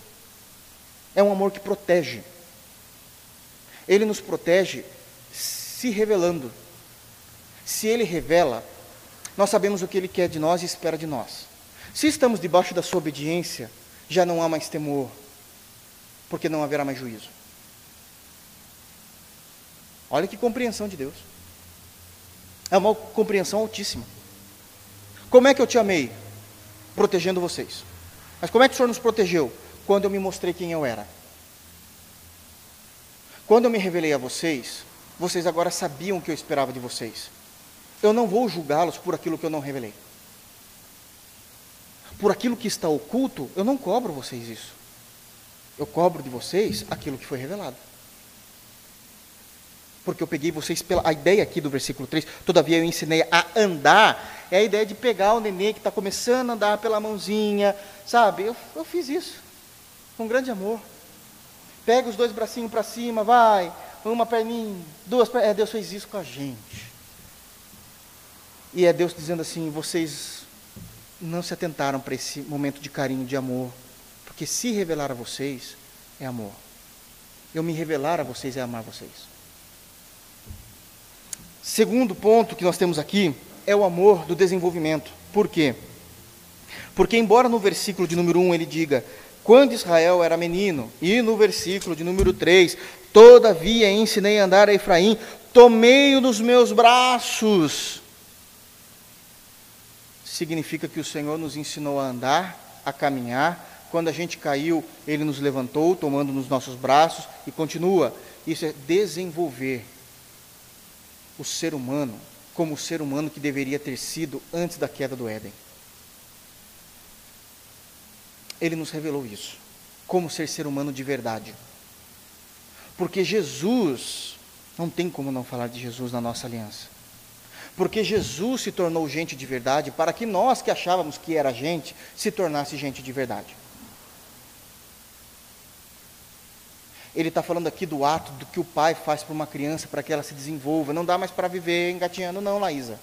[SPEAKER 1] É um amor que protege. Ele nos protege se revelando, Se Ele revela, nós sabemos o que Ele quer de nós e espera de nós. Se estamos debaixo da Sua obediência, já não há mais temor, porque não haverá mais juízo. Olha que compreensão de Deus. É uma compreensão altíssima. Como é que eu te amei? Protegendo vocês. Mas como é que o Senhor nos protegeu? Quando eu me mostrei quem eu era. Quando eu me revelei a vocês, vocês agora sabiam o que eu esperava de vocês. Eu não vou julgá-los por aquilo que eu não revelei. Por aquilo que está oculto, eu não cobro vocês isso. Eu cobro de vocês aquilo que foi revelado. Porque eu peguei vocês pela. A ideia aqui do versículo 3, todavia eu ensinei a andar, é a ideia de pegar o nenê que está começando a andar pela mãozinha, sabe? Eu, eu fiz isso, com grande amor. Pega os dois bracinhos para cima, vai, uma perninha, duas perninhas. É, Deus fez isso com a gente. E é Deus dizendo assim: vocês não se atentaram para esse momento de carinho, de amor. Porque se revelar a vocês é amor. Eu me revelar a vocês é amar vocês. Segundo ponto que nós temos aqui é o amor do desenvolvimento. Por quê? Porque, embora no versículo de número 1 ele diga: quando Israel era menino, e no versículo de número 3, todavia ensinei a andar a Efraim, tomei-o nos meus braços. Significa que o Senhor nos ensinou a andar, a caminhar. Quando a gente caiu, Ele nos levantou, tomando nos nossos braços, e continua. Isso é desenvolver o ser humano como o ser humano que deveria ter sido antes da queda do Éden ele nos revelou isso. Como ser ser humano de verdade. Porque Jesus, não tem como não falar de Jesus na nossa aliança. Porque Jesus se tornou gente de verdade para que nós que achávamos que era gente, se tornasse gente de verdade. Ele está falando aqui do ato do que o pai faz para uma criança para que ela se desenvolva. Não dá mais para viver engatinhando, não, Laísa.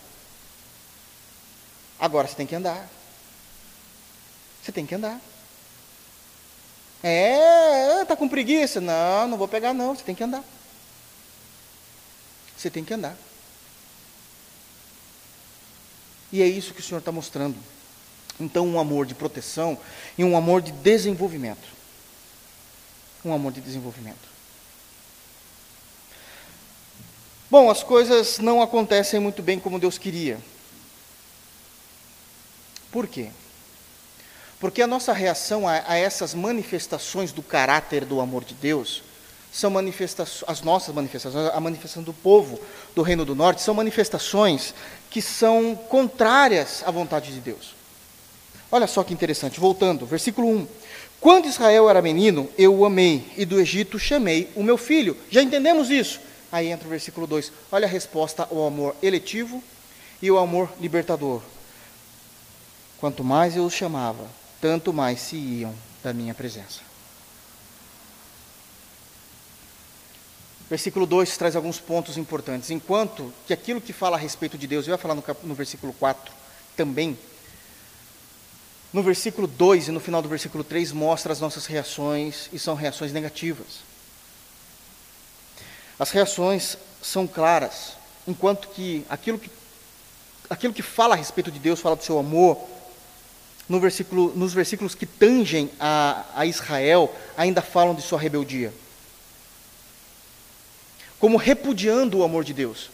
[SPEAKER 1] Agora você tem que andar. Você tem que andar. É, tá com preguiça? Não, não vou pegar não, você tem que andar. Você tem que andar. E é isso que o Senhor está mostrando. Então, um amor de proteção e um amor de desenvolvimento. Um amor de desenvolvimento. Bom, as coisas não acontecem muito bem como Deus queria. Por quê? Porque a nossa reação a, a essas manifestações do caráter do amor de Deus são manifestações, as nossas manifestações, a manifestação do povo do Reino do Norte, são manifestações que são contrárias à vontade de Deus. Olha só que interessante, voltando, versículo 1. Quando Israel era menino, eu o amei, e do Egito chamei o meu filho. Já entendemos isso? Aí entra o versículo 2. Olha a resposta ao amor eletivo e ao amor libertador. Quanto mais eu os chamava, tanto mais se iam da minha presença. Versículo 2 traz alguns pontos importantes. Enquanto que aquilo que fala a respeito de Deus, eu ia falar no, no versículo 4 também, no versículo 2 e no final do versículo 3 mostra as nossas reações e são reações negativas. As reações são claras, enquanto que aquilo que, aquilo que fala a respeito de Deus, fala do seu amor, no versículo, nos versículos que tangem a, a Israel, ainda falam de sua rebeldia. Como repudiando o amor de Deus.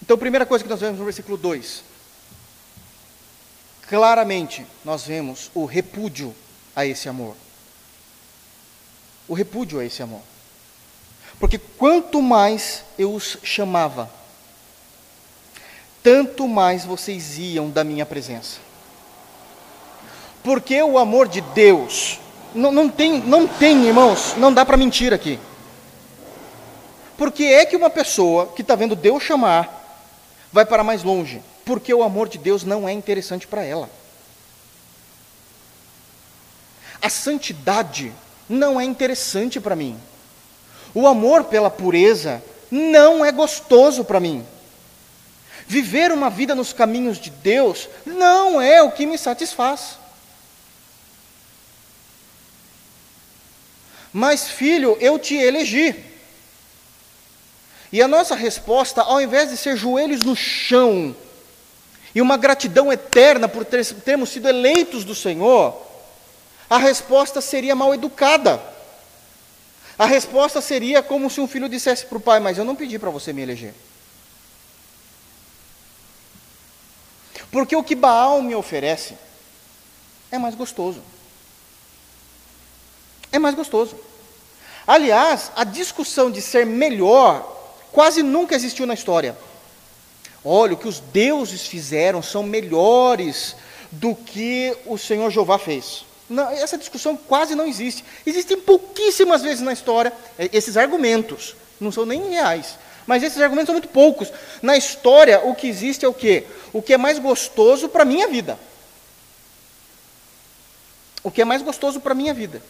[SPEAKER 1] Então, a primeira coisa que nós vemos no versículo 2. Claramente, nós vemos o repúdio a esse amor. O repúdio a esse amor. Porque quanto mais eu os chamava, tanto mais vocês iam da minha presença. Porque o amor de Deus, não, não, tem, não tem, irmãos, não dá para mentir aqui. Porque é que uma pessoa que está vendo Deus chamar, vai para mais longe? Porque o amor de Deus não é interessante para ela. A santidade não é interessante para mim. O amor pela pureza não é gostoso para mim. Viver uma vida nos caminhos de Deus não é o que me satisfaz. Mas, filho, eu te elegi. E a nossa resposta, ao invés de ser joelhos no chão e uma gratidão eterna por ter, termos sido eleitos do Senhor, a resposta seria mal educada. A resposta seria como se um filho dissesse para o pai: Mas eu não pedi para você me eleger. Porque o que Baal me oferece é mais gostoso. É mais gostoso. Aliás, a discussão de ser melhor quase nunca existiu na história. Olha, o que os deuses fizeram são melhores do que o Senhor Jeová fez. Não, essa discussão quase não existe. Existem pouquíssimas vezes na história é, esses argumentos, não são nem reais. Mas esses argumentos são muito poucos. Na história, o que existe é o quê? O que é mais gostoso para a minha vida. O que é mais gostoso para a minha vida.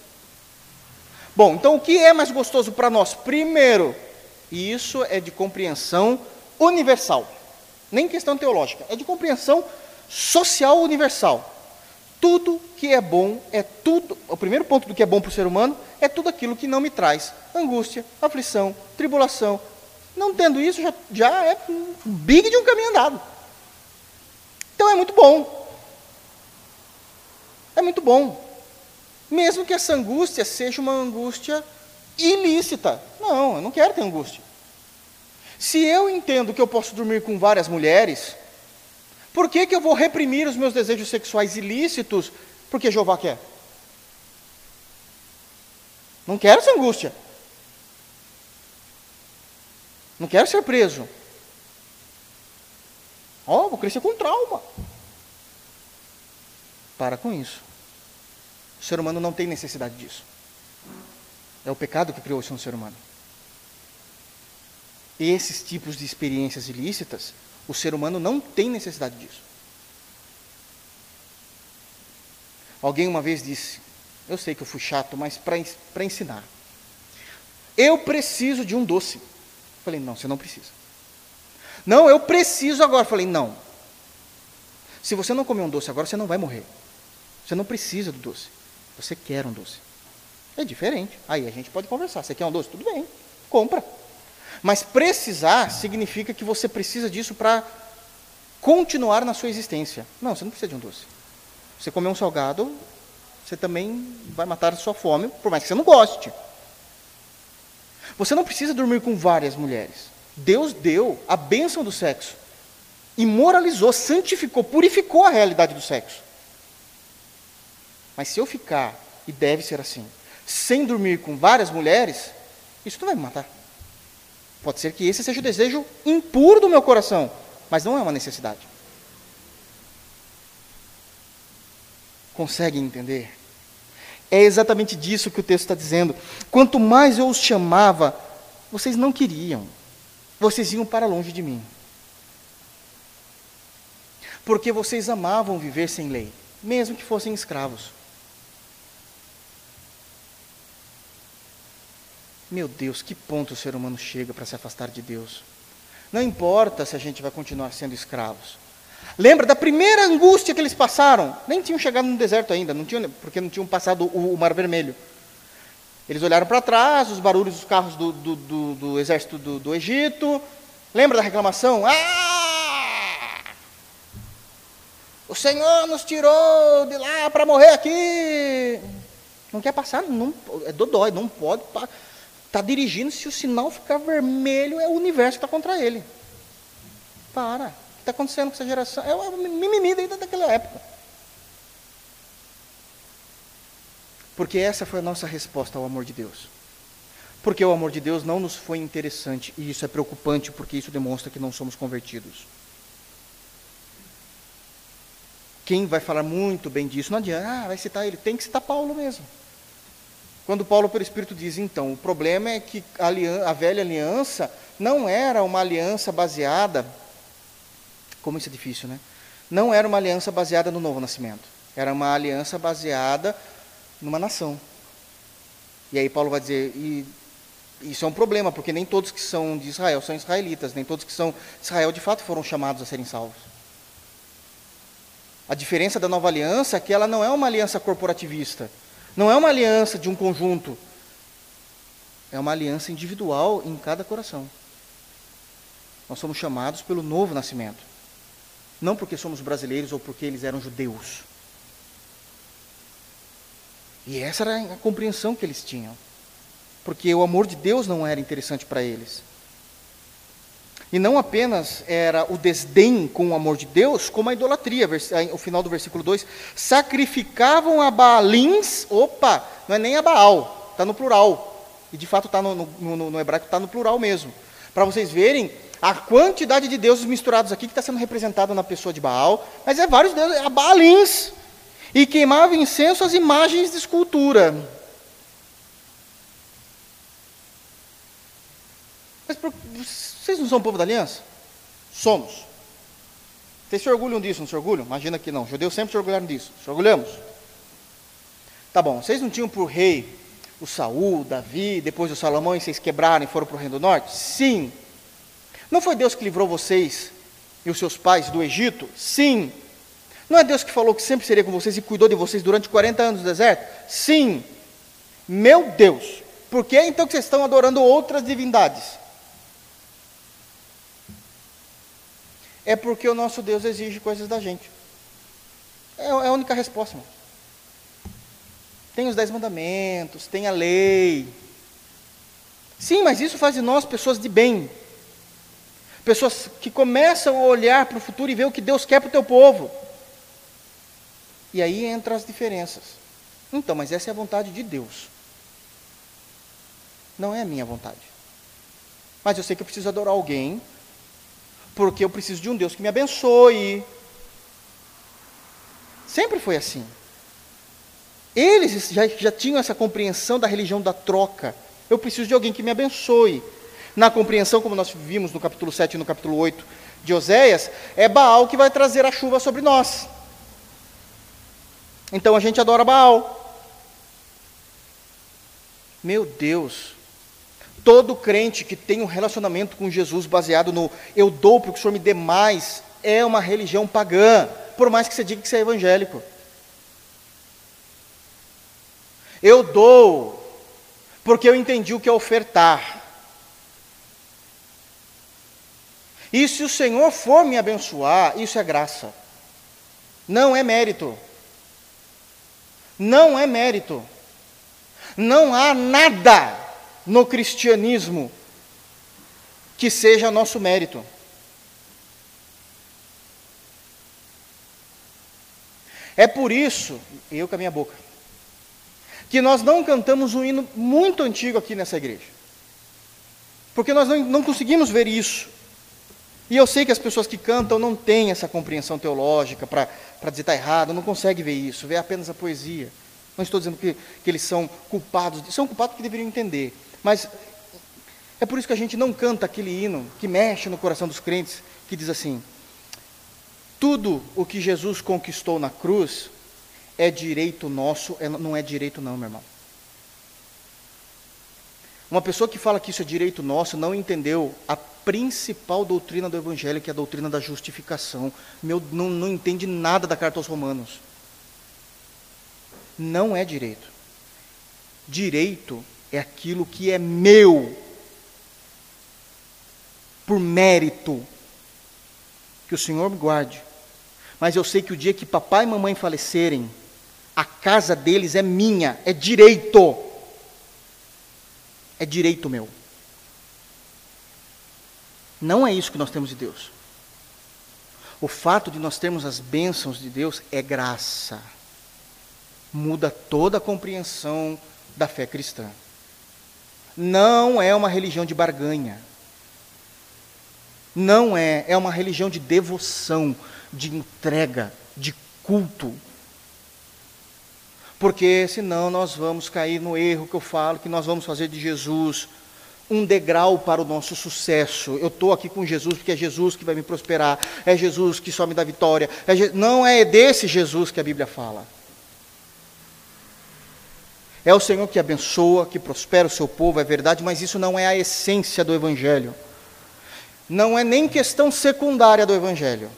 [SPEAKER 1] Bom, então o que é mais gostoso para nós? Primeiro, e isso é de compreensão universal, nem questão teológica, é de compreensão social universal. Tudo que é bom é tudo. O primeiro ponto do que é bom para o ser humano é tudo aquilo que não me traz angústia, aflição, tribulação. Não tendo isso, já, já é um big de um caminho andado. Então é muito bom. É muito bom. Mesmo que essa angústia seja uma angústia ilícita. Não, eu não quero ter angústia. Se eu entendo que eu posso dormir com várias mulheres, por que, que eu vou reprimir os meus desejos sexuais ilícitos porque Jeová quer? Não quero essa angústia. Não quero ser preso. Ó, oh, vou crescer com trauma. Para com isso. O ser humano não tem necessidade disso. É o pecado que criou isso no ser humano. Esses tipos de experiências ilícitas, o ser humano não tem necessidade disso. Alguém uma vez disse, eu sei que eu fui chato, mas para ensinar. Eu preciso de um doce. Falei, não, você não precisa. Não, eu preciso agora. Falei, não. Se você não comer um doce agora, você não vai morrer. Você não precisa do doce. Você quer um doce. É diferente. Aí a gente pode conversar. Você quer um doce? Tudo bem, compra. Mas precisar significa que você precisa disso para continuar na sua existência. Não, você não precisa de um doce. Você comer um salgado, você também vai matar a sua fome, por mais que você não goste. Você não precisa dormir com várias mulheres. Deus deu a bênção do sexo. E moralizou, santificou, purificou a realidade do sexo. Mas se eu ficar, e deve ser assim, sem dormir com várias mulheres, isso não vai me matar. Pode ser que esse seja o desejo impuro do meu coração, mas não é uma necessidade. Conseguem entender? É exatamente disso que o texto está dizendo. Quanto mais eu os chamava, vocês não queriam, vocês iam para longe de mim. Porque vocês amavam viver sem lei, mesmo que fossem escravos. Meu Deus, que ponto o ser humano chega para se afastar de Deus? Não importa se a gente vai continuar sendo escravos. Lembra da primeira angústia que eles passaram? Nem tinham chegado no deserto ainda, não tinham, porque não tinham passado o, o Mar Vermelho. Eles olharam para trás, os barulhos dos carros do, do, do, do exército do, Egito. Lembra da reclamação? Ah! O Senhor nos tirou de lá para morrer aqui. Não quer passar, não, é dodói, não pode. Está dirigindo, se o sinal ficar vermelho, é o universo que está contra ele. Para. O que está acontecendo com essa geração? É uma mimimi ainda daquela época. Porque essa foi a nossa resposta ao amor de Deus. Porque o amor de Deus não nos foi interessante, e isso é preocupante, porque isso demonstra que não somos convertidos. Quem vai falar muito bem disso, não adianta, ah, vai citar ele, tem que citar Paulo mesmo. Quando Paulo, pelo Espírito, diz, então, o problema é que a, a velha aliança não era uma aliança baseada. Como isso é difícil, né? Não era uma aliança baseada no novo nascimento. Era uma aliança baseada numa nação. E aí Paulo vai dizer, e isso é um problema, porque nem todos que são de Israel são israelitas, nem todos que são de Israel de fato foram chamados a serem salvos. A diferença da nova aliança é que ela não é uma aliança corporativista. Não é uma aliança de um conjunto. É uma aliança individual em cada coração. Nós somos chamados pelo novo nascimento. Não porque somos brasileiros ou porque eles eram judeus. E essa era a compreensão que eles tinham. Porque o amor de Deus não era interessante para eles. E não apenas era o desdém com o amor de Deus, como a idolatria. O final do versículo 2: sacrificavam a Baalins, opa, não é nem a Baal, está no plural. E de fato está no, no, no hebraico, está no plural mesmo. Para vocês verem a quantidade de deuses misturados aqui que está sendo representada na pessoa de Baal, mas é vários deuses, a Baalins. E queimava incenso às imagens de escultura. Mas vocês não são povo da aliança? Somos. Vocês se orgulham disso, não se orgulham? Imagina que não. Judeus sempre se orgulharam disso. Se orgulhamos? Tá bom, vocês não tinham por rei o Saul, Davi, depois o Salomão, e vocês quebraram e foram para o Reino do Norte? Sim. Não foi Deus que livrou vocês e os seus pais do Egito? Sim. Não é Deus que falou que sempre seria com vocês e cuidou de vocês durante 40 anos no deserto? Sim. Meu Deus, por que então que vocês estão adorando outras divindades? É porque o nosso Deus exige coisas da gente. É, é a única resposta, irmão. Tem os dez mandamentos, tem a lei. Sim, mas isso faz de nós pessoas de bem. Pessoas que começam a olhar para o futuro e ver o que Deus quer para o teu povo. E aí entram as diferenças. Então, mas essa é a vontade de Deus. Não é a minha vontade. Mas eu sei que eu preciso adorar alguém, porque eu preciso de um Deus que me abençoe. Sempre foi assim. Eles já, já tinham essa compreensão da religião da troca. Eu preciso de alguém que me abençoe. Na compreensão, como nós vimos no capítulo 7 e no capítulo 8 de Oséias, é Baal que vai trazer a chuva sobre nós. Então a gente adora Baal. Meu Deus, todo crente que tem um relacionamento com Jesus baseado no eu dou porque o Senhor me dê mais, é uma religião pagã, por mais que você diga que você é evangélico. Eu dou, porque eu entendi o que é ofertar. E se o Senhor for me abençoar, isso é graça. Não é mérito. Não é mérito. Não há nada no cristianismo que seja nosso mérito. É por isso, eu com a minha boca, que nós não cantamos um hino muito antigo aqui nessa igreja. Porque nós não, não conseguimos ver isso. E eu sei que as pessoas que cantam não têm essa compreensão teológica para dizer está errado, não conseguem ver isso, vê apenas a poesia. Não estou dizendo que, que eles são culpados, são culpados porque deveriam entender. Mas é por isso que a gente não canta aquele hino que mexe no coração dos crentes, que diz assim: tudo o que Jesus conquistou na cruz é direito nosso, é, não é direito não, meu irmão. Uma pessoa que fala que isso é direito nosso não entendeu a principal doutrina do Evangelho, que é a doutrina da justificação. Meu, não, não entende nada da carta aos Romanos. Não é direito. Direito é aquilo que é meu, por mérito. Que o Senhor me guarde. Mas eu sei que o dia que papai e mamãe falecerem, a casa deles é minha, é direito. É direito meu. Não é isso que nós temos de Deus. O fato de nós termos as bênçãos de Deus é graça. Muda toda a compreensão da fé cristã. Não é uma religião de barganha. Não é, é uma religião de devoção, de entrega, de culto, porque senão nós vamos cair no erro que eu falo, que nós vamos fazer de Jesus um degrau para o nosso sucesso. Eu estou aqui com Jesus porque é Jesus que vai me prosperar, é Jesus que só me dá vitória. É Je... Não é desse Jesus que a Bíblia fala. É o Senhor que abençoa, que prospera o seu povo, é verdade, mas isso não é a essência do Evangelho. Não é nem questão secundária do Evangelho.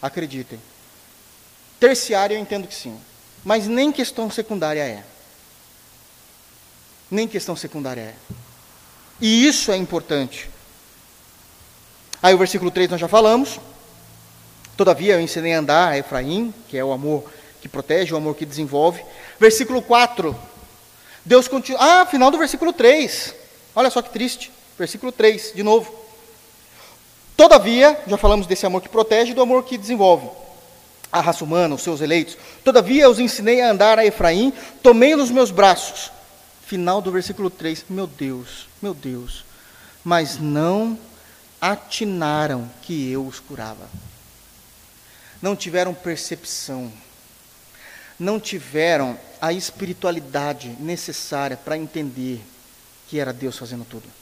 [SPEAKER 1] Acreditem. Terciária eu entendo que sim. Mas nem questão secundária é. Nem questão secundária é. E isso é importante. Aí o versículo 3 nós já falamos. Todavia eu ensinei a andar a Efraim, que é o amor que protege, o amor que desenvolve. Versículo 4. Deus continua. Ah, final do versículo 3. Olha só que triste. Versículo 3, de novo. Todavia, já falamos desse amor que protege e do amor que desenvolve a raça humana, os seus eleitos. Todavia os ensinei a andar a Efraim, tomei nos meus braços. Final do versículo 3. Meu Deus, meu Deus. Mas não atinaram que eu os curava. Não tiveram percepção. Não tiveram a espiritualidade necessária para entender que era Deus fazendo tudo.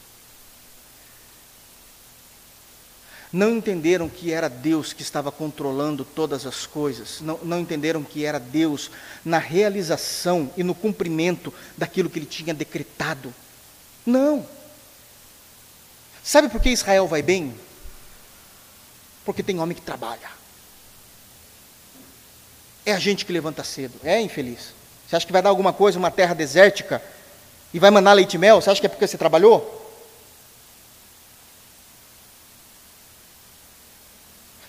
[SPEAKER 1] não entenderam que era Deus que estava controlando todas as coisas, não, não, entenderam que era Deus na realização e no cumprimento daquilo que ele tinha decretado. Não. Sabe por que Israel vai bem? Porque tem homem que trabalha. É a gente que levanta cedo. É infeliz. Você acha que vai dar alguma coisa, uma terra desértica, e vai mandar leite e mel? Você acha que é porque você trabalhou?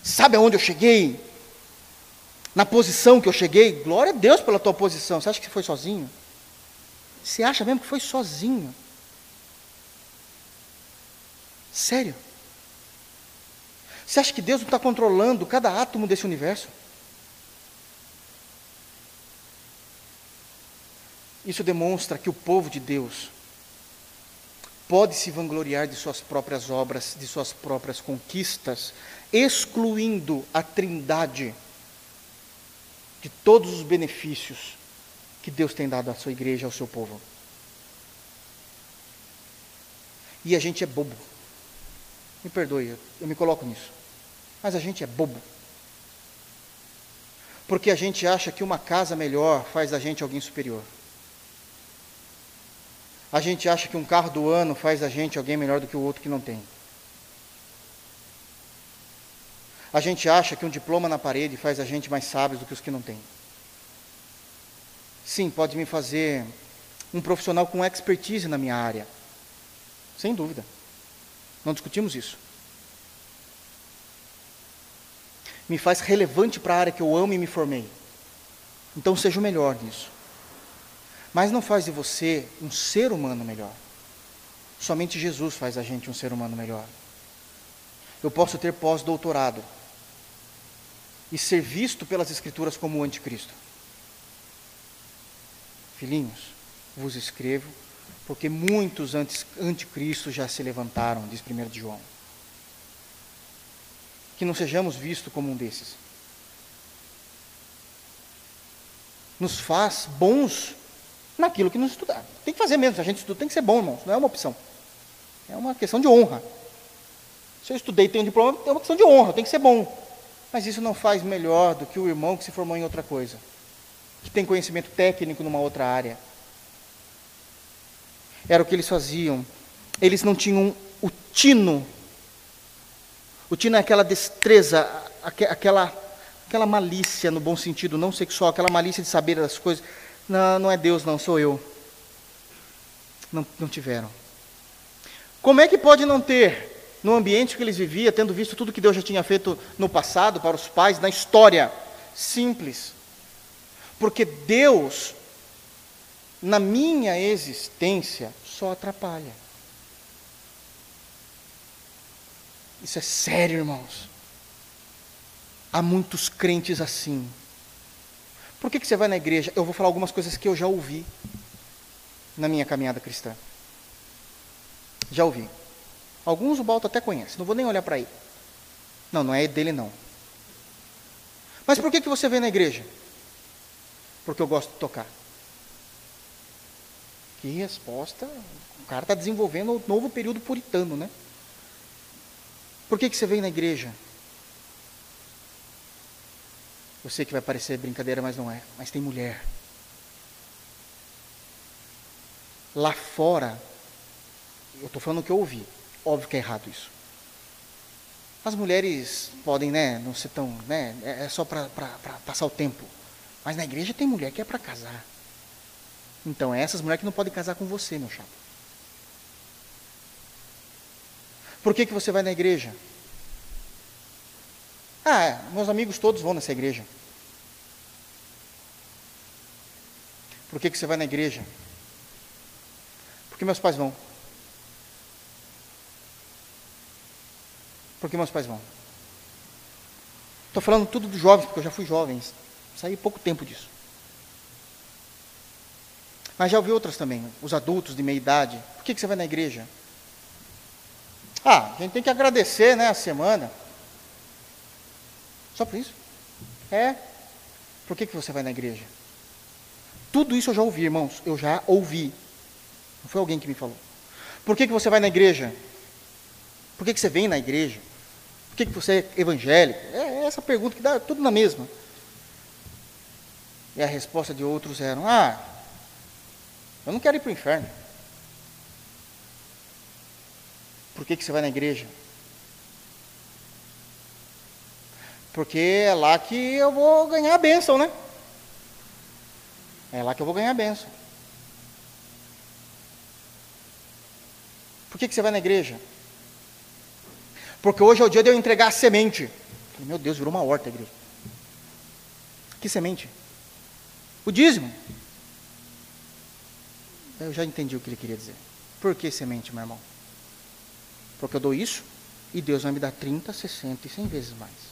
[SPEAKER 1] Sabe aonde eu cheguei? Na posição que eu cheguei? Glória a Deus pela tua posição. Você acha que foi sozinho? Você acha mesmo que foi sozinho? Sério? Você acha que Deus não está controlando cada átomo desse universo? Isso demonstra que o povo de Deus pode se vangloriar de suas próprias obras, de suas próprias conquistas, excluindo a trindade de todos os benefícios que Deus tem dado à sua igreja, ao seu povo. E a gente é bobo. Me perdoe, eu me coloco nisso. Mas a gente é bobo. Porque a gente acha que uma casa melhor faz da gente alguém superior. A gente acha que um carro do ano faz da gente alguém melhor do que o outro que não tem. A gente acha que um diploma na parede faz a gente mais sábios do que os que não têm. Sim, pode me fazer um profissional com expertise na minha área. Sem dúvida. Não discutimos isso. Me faz relevante para a área que eu amo e me formei. Então seja o melhor nisso mas não faz de você um ser humano melhor. Somente Jesus faz a gente um ser humano melhor. Eu posso ter pós-doutorado e ser visto pelas Escrituras como o anticristo. Filhinhos, vos escrevo, porque muitos anticristos já se levantaram, diz 1 de João. Que não sejamos vistos como um desses. Nos faz bons naquilo que nos estudar. Tem que fazer mesmo, se a gente estuda, tem que ser bom, irmãos, não é uma opção. É uma questão de honra. Se eu estudei e tenho um diploma, é uma questão de honra, tem que ser bom. Mas isso não faz melhor do que o irmão que se formou em outra coisa, que tem conhecimento técnico numa outra área. Era o que eles faziam. Eles não tinham o tino. O tino é aquela destreza, aquela, aquela malícia no bom sentido, não sexual, aquela malícia de saber das coisas. Não, não é Deus, não, sou eu. Não, não tiveram. Como é que pode não ter, no ambiente que eles viviam, tendo visto tudo que Deus já tinha feito no passado, para os pais, na história? Simples. Porque Deus, na minha existência, só atrapalha. Isso é sério, irmãos. Há muitos crentes assim. Por que, que você vai na igreja? Eu vou falar algumas coisas que eu já ouvi na minha caminhada cristã. Já ouvi. Alguns o Balto até conhece, não vou nem olhar para ele. Não, não é dele não. Mas por que, que você vem na igreja? Porque eu gosto de tocar. Que resposta. O cara está desenvolvendo o novo período puritano, né? Por que, que você vem na igreja? Eu sei que vai parecer brincadeira, mas não é. Mas tem mulher. Lá fora, eu estou falando o que eu ouvi. Óbvio que é errado isso. As mulheres podem, né, não ser tão, né, é, é só para passar o tempo. Mas na igreja tem mulher que é para casar. Então, é essas mulheres que não podem casar com você, meu chapa. Por que, que você vai na igreja? Ah, meus amigos todos vão nessa igreja. Por que, que você vai na igreja? Porque meus pais vão. Porque meus pais vão. Estou falando tudo dos jovens, porque eu já fui jovem. Saí pouco tempo disso. Mas já ouvi outras também, os adultos de meia idade. Por que, que você vai na igreja? Ah, a gente tem que agradecer né, a semana. Só por isso? É. Por que, que você vai na igreja? Tudo isso eu já ouvi, irmãos. Eu já ouvi. Não foi alguém que me falou. Por que, que você vai na igreja? Por que, que você vem na igreja? Por que, que você é evangélico? É essa pergunta que dá tudo na mesma. E a resposta de outros era: Ah, eu não quero ir para o inferno. Por que, que você vai na igreja? Porque é lá que eu vou ganhar a bênção, né? É lá que eu vou ganhar a bênção. Por que, que você vai na igreja? Porque hoje é o dia de eu entregar a semente. Meu Deus, virou uma horta a igreja. Que semente? O dízimo. Eu já entendi o que ele queria dizer. Por que semente, meu irmão? Porque eu dou isso e Deus vai me dar 30, 60 e 100 vezes mais.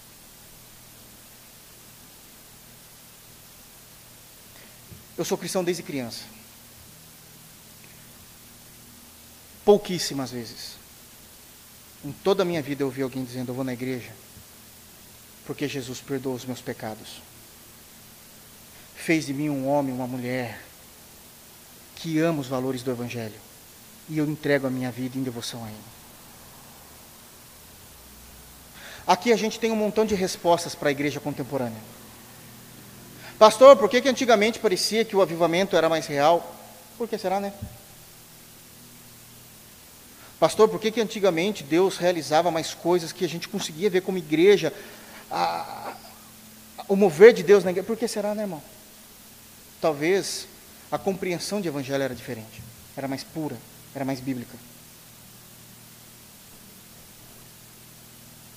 [SPEAKER 1] Eu sou cristão desde criança. Pouquíssimas vezes. Em toda a minha vida eu ouvi alguém dizendo: Eu vou na igreja porque Jesus perdoou os meus pecados. Fez de mim um homem, uma mulher que ama os valores do Evangelho. E eu entrego a minha vida em devoção a Ele. Aqui a gente tem um montão de respostas para a igreja contemporânea. Pastor, por que, que antigamente parecia que o avivamento era mais real? Por que será, né? Pastor, por que, que antigamente Deus realizava mais coisas que a gente conseguia ver como igreja? A, a, o mover de Deus na igreja. Por que será, né, irmão? Talvez a compreensão de evangelho era diferente, era mais pura, era mais bíblica.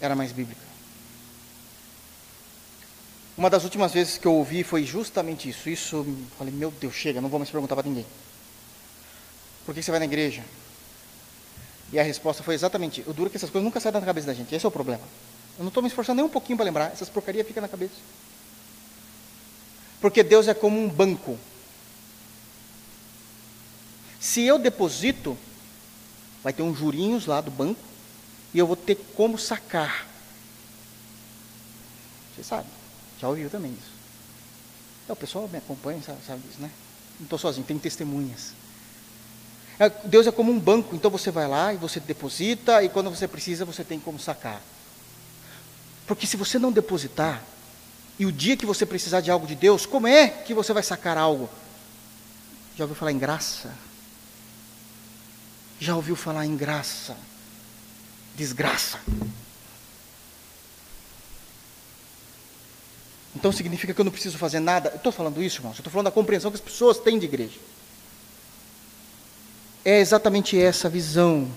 [SPEAKER 1] Era mais bíblica. Uma das últimas vezes que eu ouvi foi justamente isso. Isso, falei, meu Deus, chega, não vou mais perguntar para ninguém. Por que você vai na igreja? E a resposta foi exatamente: o duro é que essas coisas nunca saem da cabeça da gente. Esse é o problema. Eu não estou me esforçando nem um pouquinho para lembrar. Essas porcarias ficam na cabeça. Porque Deus é como um banco se eu deposito, vai ter uns jurinhos lá do banco e eu vou ter como sacar. Você sabe, já ouviu também isso. É, o pessoal me acompanha, sabe, sabe disso, né? Não estou sozinho, tem testemunhas. É, Deus é como um banco, então você vai lá e você deposita, e quando você precisa, você tem como sacar. Porque se você não depositar, e o dia que você precisar de algo de Deus, como é que você vai sacar algo? Já ouviu falar em graça? Já ouviu falar em graça? Desgraça. Então significa que eu não preciso fazer nada. Estou falando isso, irmãos. Estou falando da compreensão que as pessoas têm de igreja. É exatamente essa visão.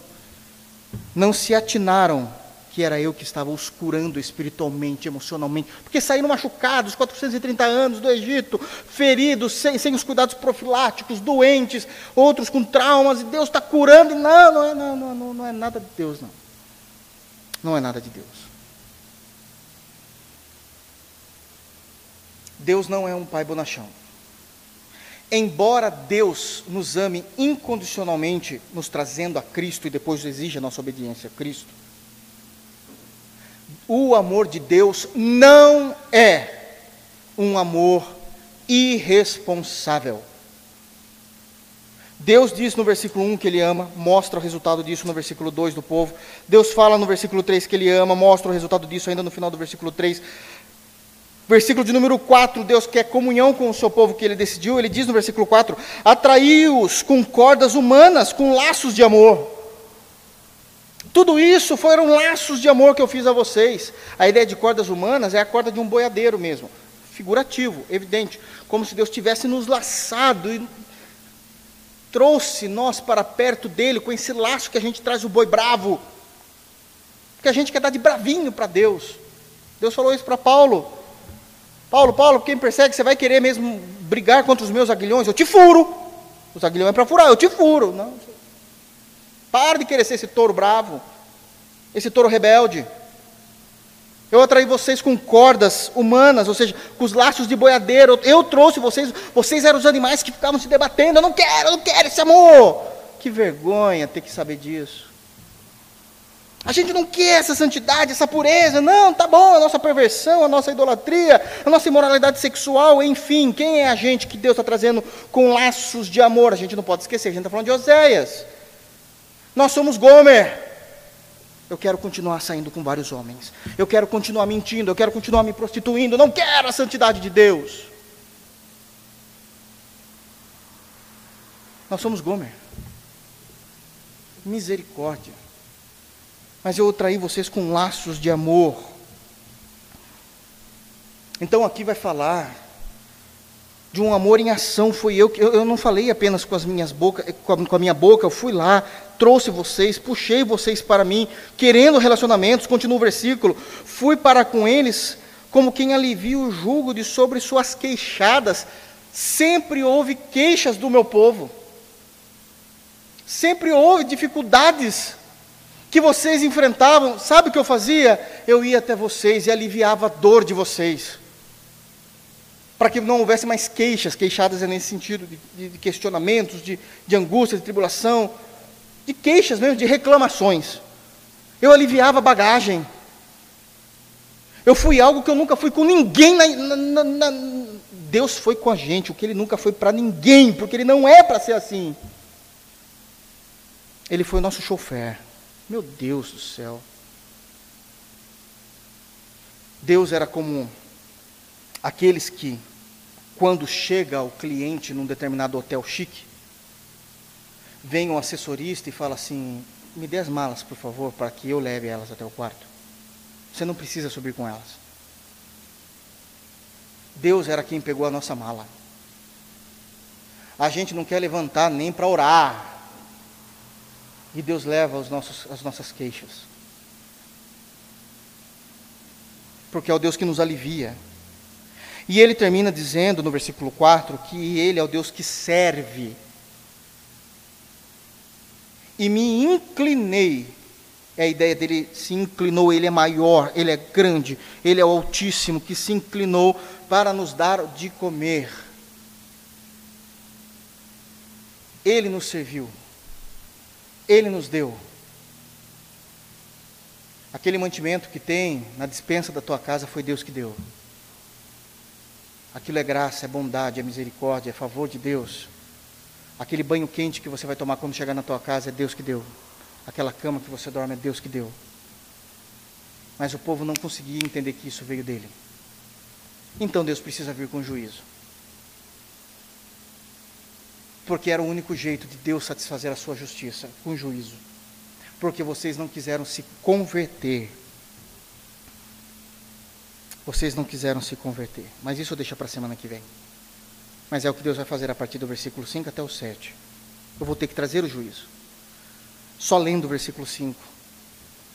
[SPEAKER 1] Não se atinaram que era eu que estava os curando espiritualmente, emocionalmente, porque saíram machucados, 430 anos do Egito, feridos, sem, sem os cuidados profiláticos, doentes, outros com traumas, e Deus está curando, e não, não é, não, não, não é nada de Deus, não. Não é nada de Deus. Deus não é um pai bonachão. Embora Deus nos ame incondicionalmente, nos trazendo a Cristo e depois exige a nossa obediência a Cristo, o amor de Deus não é um amor irresponsável. Deus diz no versículo 1 que ele ama, mostra o resultado disso no versículo 2 do povo. Deus fala no versículo 3 que ele ama, mostra o resultado disso ainda no final do versículo 3. Versículo de número 4, Deus quer comunhão com o seu povo que ele decidiu. Ele diz no versículo 4: Atraiu-os com cordas humanas, com laços de amor. Tudo isso foram laços de amor que eu fiz a vocês. A ideia de cordas humanas é a corda de um boiadeiro mesmo, figurativo, evidente, como se Deus tivesse nos laçado e trouxe nós para perto dele com esse laço que a gente traz o boi bravo. Que a gente quer dar de bravinho para Deus. Deus falou isso para Paulo. Paulo, Paulo, quem persegue, você vai querer mesmo brigar contra os meus aguilhões? Eu te furo. Os aguilhões é para furar, eu te furo. Não. Para de querer ser esse touro bravo, esse touro rebelde. Eu atraí vocês com cordas humanas, ou seja, com os laços de boiadeiro. Eu trouxe vocês, vocês eram os animais que ficavam se debatendo. Eu não quero, eu não quero esse amor. Que vergonha ter que saber disso. A gente não quer essa santidade, essa pureza. Não, tá bom, a nossa perversão, a nossa idolatria, a nossa imoralidade sexual, enfim. Quem é a gente que Deus está trazendo com laços de amor? A gente não pode esquecer, a gente está falando de Oséias. Nós somos Gomer. Eu quero continuar saindo com vários homens. Eu quero continuar mentindo. Eu quero continuar me prostituindo. Não quero a santidade de Deus. Nós somos Gomer. Misericórdia. Mas eu traí vocês com laços de amor. Então aqui vai falar de um amor em ação. Foi eu que eu, eu não falei apenas com as minhas bocas, com com a minha boca. Eu fui lá, trouxe vocês, puxei vocês para mim, querendo relacionamentos, continua o versículo, fui para com eles como quem alivia o jugo de sobre suas queixadas. Sempre houve queixas do meu povo. Sempre houve dificuldades que vocês enfrentavam. Sabe o que eu fazia? Eu ia até vocês e aliviava a dor de vocês. Para que não houvesse mais queixas, queixadas é nesse sentido, de, de questionamentos, de, de angústia, de tribulação de queixas mesmo, de reclamações. Eu aliviava a bagagem. Eu fui algo que eu nunca fui com ninguém. Na, na, na, Deus foi com a gente, o que ele nunca foi para ninguém, porque ele não é para ser assim. Ele foi o nosso chofer. Meu Deus do céu. Deus era como aqueles que, quando chega o cliente num determinado hotel chique, vem um assessorista e fala assim: me dê as malas, por favor, para que eu leve elas até o quarto. Você não precisa subir com elas. Deus era quem pegou a nossa mala. A gente não quer levantar nem para orar. E Deus leva os nossos, as nossas queixas. Porque é o Deus que nos alivia. E ele termina dizendo no versículo 4 que ele é o Deus que serve e me inclinei. É a ideia dele se inclinou, ele é maior, ele é grande, ele é o Altíssimo que se inclinou para nos dar de comer. Ele nos serviu, ele nos deu. Aquele mantimento que tem na dispensa da tua casa foi Deus que deu. Aquilo é graça, é bondade, é misericórdia, é favor de Deus. Aquele banho quente que você vai tomar quando chegar na tua casa é Deus que deu. Aquela cama que você dorme é Deus que deu. Mas o povo não conseguia entender que isso veio dele. Então Deus precisa vir com juízo. Porque era o único jeito de Deus satisfazer a sua justiça, com juízo. Porque vocês não quiseram se converter. Vocês não quiseram se converter. Mas isso deixa para a semana que vem. Mas é o que Deus vai fazer a partir do versículo 5 até o 7. Eu vou ter que trazer o juízo. Só lendo o versículo 5.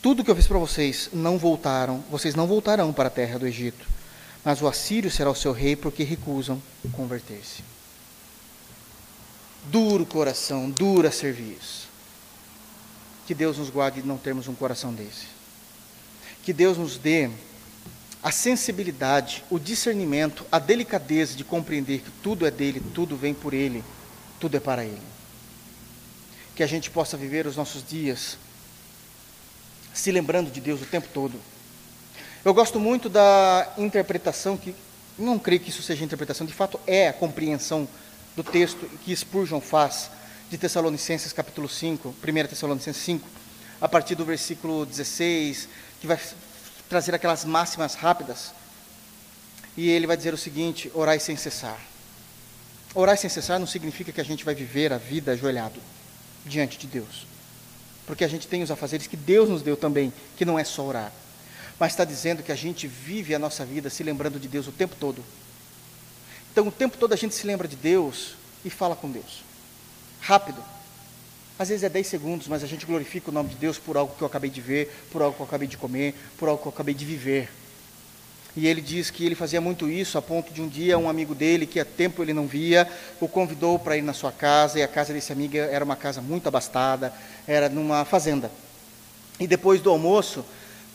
[SPEAKER 1] Tudo que eu fiz para vocês não voltaram, vocês não voltarão para a terra do Egito, mas o assírio será o seu rei porque recusam converter-se. Duro coração, dura serviço. Que Deus nos guarde de não termos um coração desse. Que Deus nos dê a sensibilidade, o discernimento, a delicadeza de compreender que tudo é dele, tudo vem por ele, tudo é para ele. Que a gente possa viver os nossos dias se lembrando de Deus o tempo todo. Eu gosto muito da interpretação que não creio que isso seja interpretação, de fato é a compreensão do texto que Spurgeon faz de Tessalonicenses capítulo 5, 1 Tessalonicenses 5, a partir do versículo 16, que vai trazer aquelas máximas rápidas. E ele vai dizer o seguinte: orai sem cessar. Orar sem cessar não significa que a gente vai viver a vida ajoelhado diante de Deus. Porque a gente tem os afazeres que Deus nos deu também, que não é só orar. Mas está dizendo que a gente vive a nossa vida se lembrando de Deus o tempo todo. Então, o tempo todo a gente se lembra de Deus e fala com Deus. Rápido, às vezes é 10 segundos, mas a gente glorifica o nome de Deus por algo que eu acabei de ver, por algo que eu acabei de comer, por algo que eu acabei de viver. E ele diz que ele fazia muito isso, a ponto de um dia um amigo dele, que há tempo ele não via, o convidou para ir na sua casa, e a casa desse amigo era uma casa muito abastada, era numa fazenda. E depois do almoço,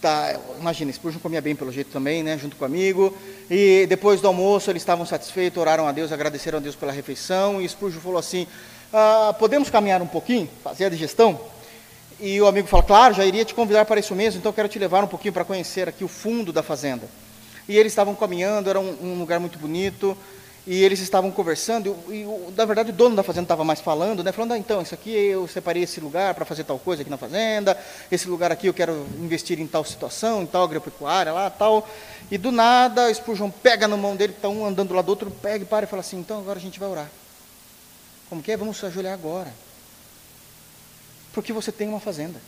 [SPEAKER 1] tá, imagina, Spurgeon comia bem pelo jeito também, né, junto com o amigo, e depois do almoço eles estavam satisfeitos, oraram a Deus, agradeceram a Deus pela refeição, e Spurgeon falou assim, ah, podemos caminhar um pouquinho, fazer a digestão? E o amigo fala, claro, já iria te convidar para isso mesmo, então quero te levar um pouquinho para conhecer aqui o fundo da fazenda. E eles estavam caminhando, era um, um lugar muito bonito, e eles estavam conversando, e, e, na verdade o dono da fazenda estava mais falando, né, falando, ah, então, isso aqui eu separei esse lugar para fazer tal coisa aqui na fazenda, esse lugar aqui eu quero investir em tal situação, em tal agropecuária, lá, tal. E do nada, Spurgeon pega na mão dele, está um andando lá do outro, pega e para e fala assim, então agora a gente vai orar. Como que é? Vamos se ajoelhar agora. Porque você tem uma fazenda.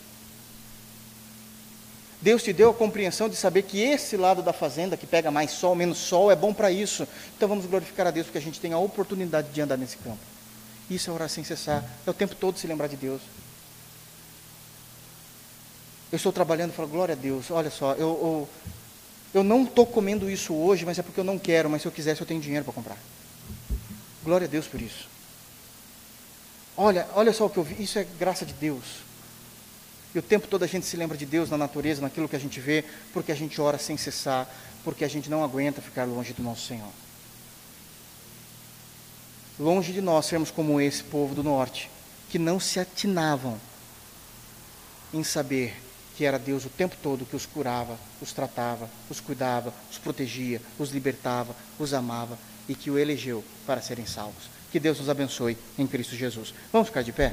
[SPEAKER 1] Deus te deu a compreensão de saber que esse lado da fazenda, que pega mais sol, menos sol, é bom para isso. Então vamos glorificar a Deus porque a gente tem a oportunidade de andar nesse campo. Isso é orar sem cessar. É o tempo todo se lembrar de Deus. Eu estou trabalhando e falo, glória a Deus, olha só, eu, eu, eu não estou comendo isso hoje, mas é porque eu não quero, mas se eu quisesse eu tenho dinheiro para comprar. Glória a Deus por isso. Olha, olha só o que eu vi, isso é graça de Deus. E o tempo todo a gente se lembra de Deus na natureza, naquilo que a gente vê, porque a gente ora sem cessar, porque a gente não aguenta ficar longe do nosso Senhor. Longe de nós sermos como esse povo do norte, que não se atinavam em saber que era Deus o tempo todo que os curava, os tratava, os cuidava, os protegia, os libertava, os amava e que o elegeu para serem salvos. Que Deus nos abençoe em Cristo Jesus. Vamos ficar de pé?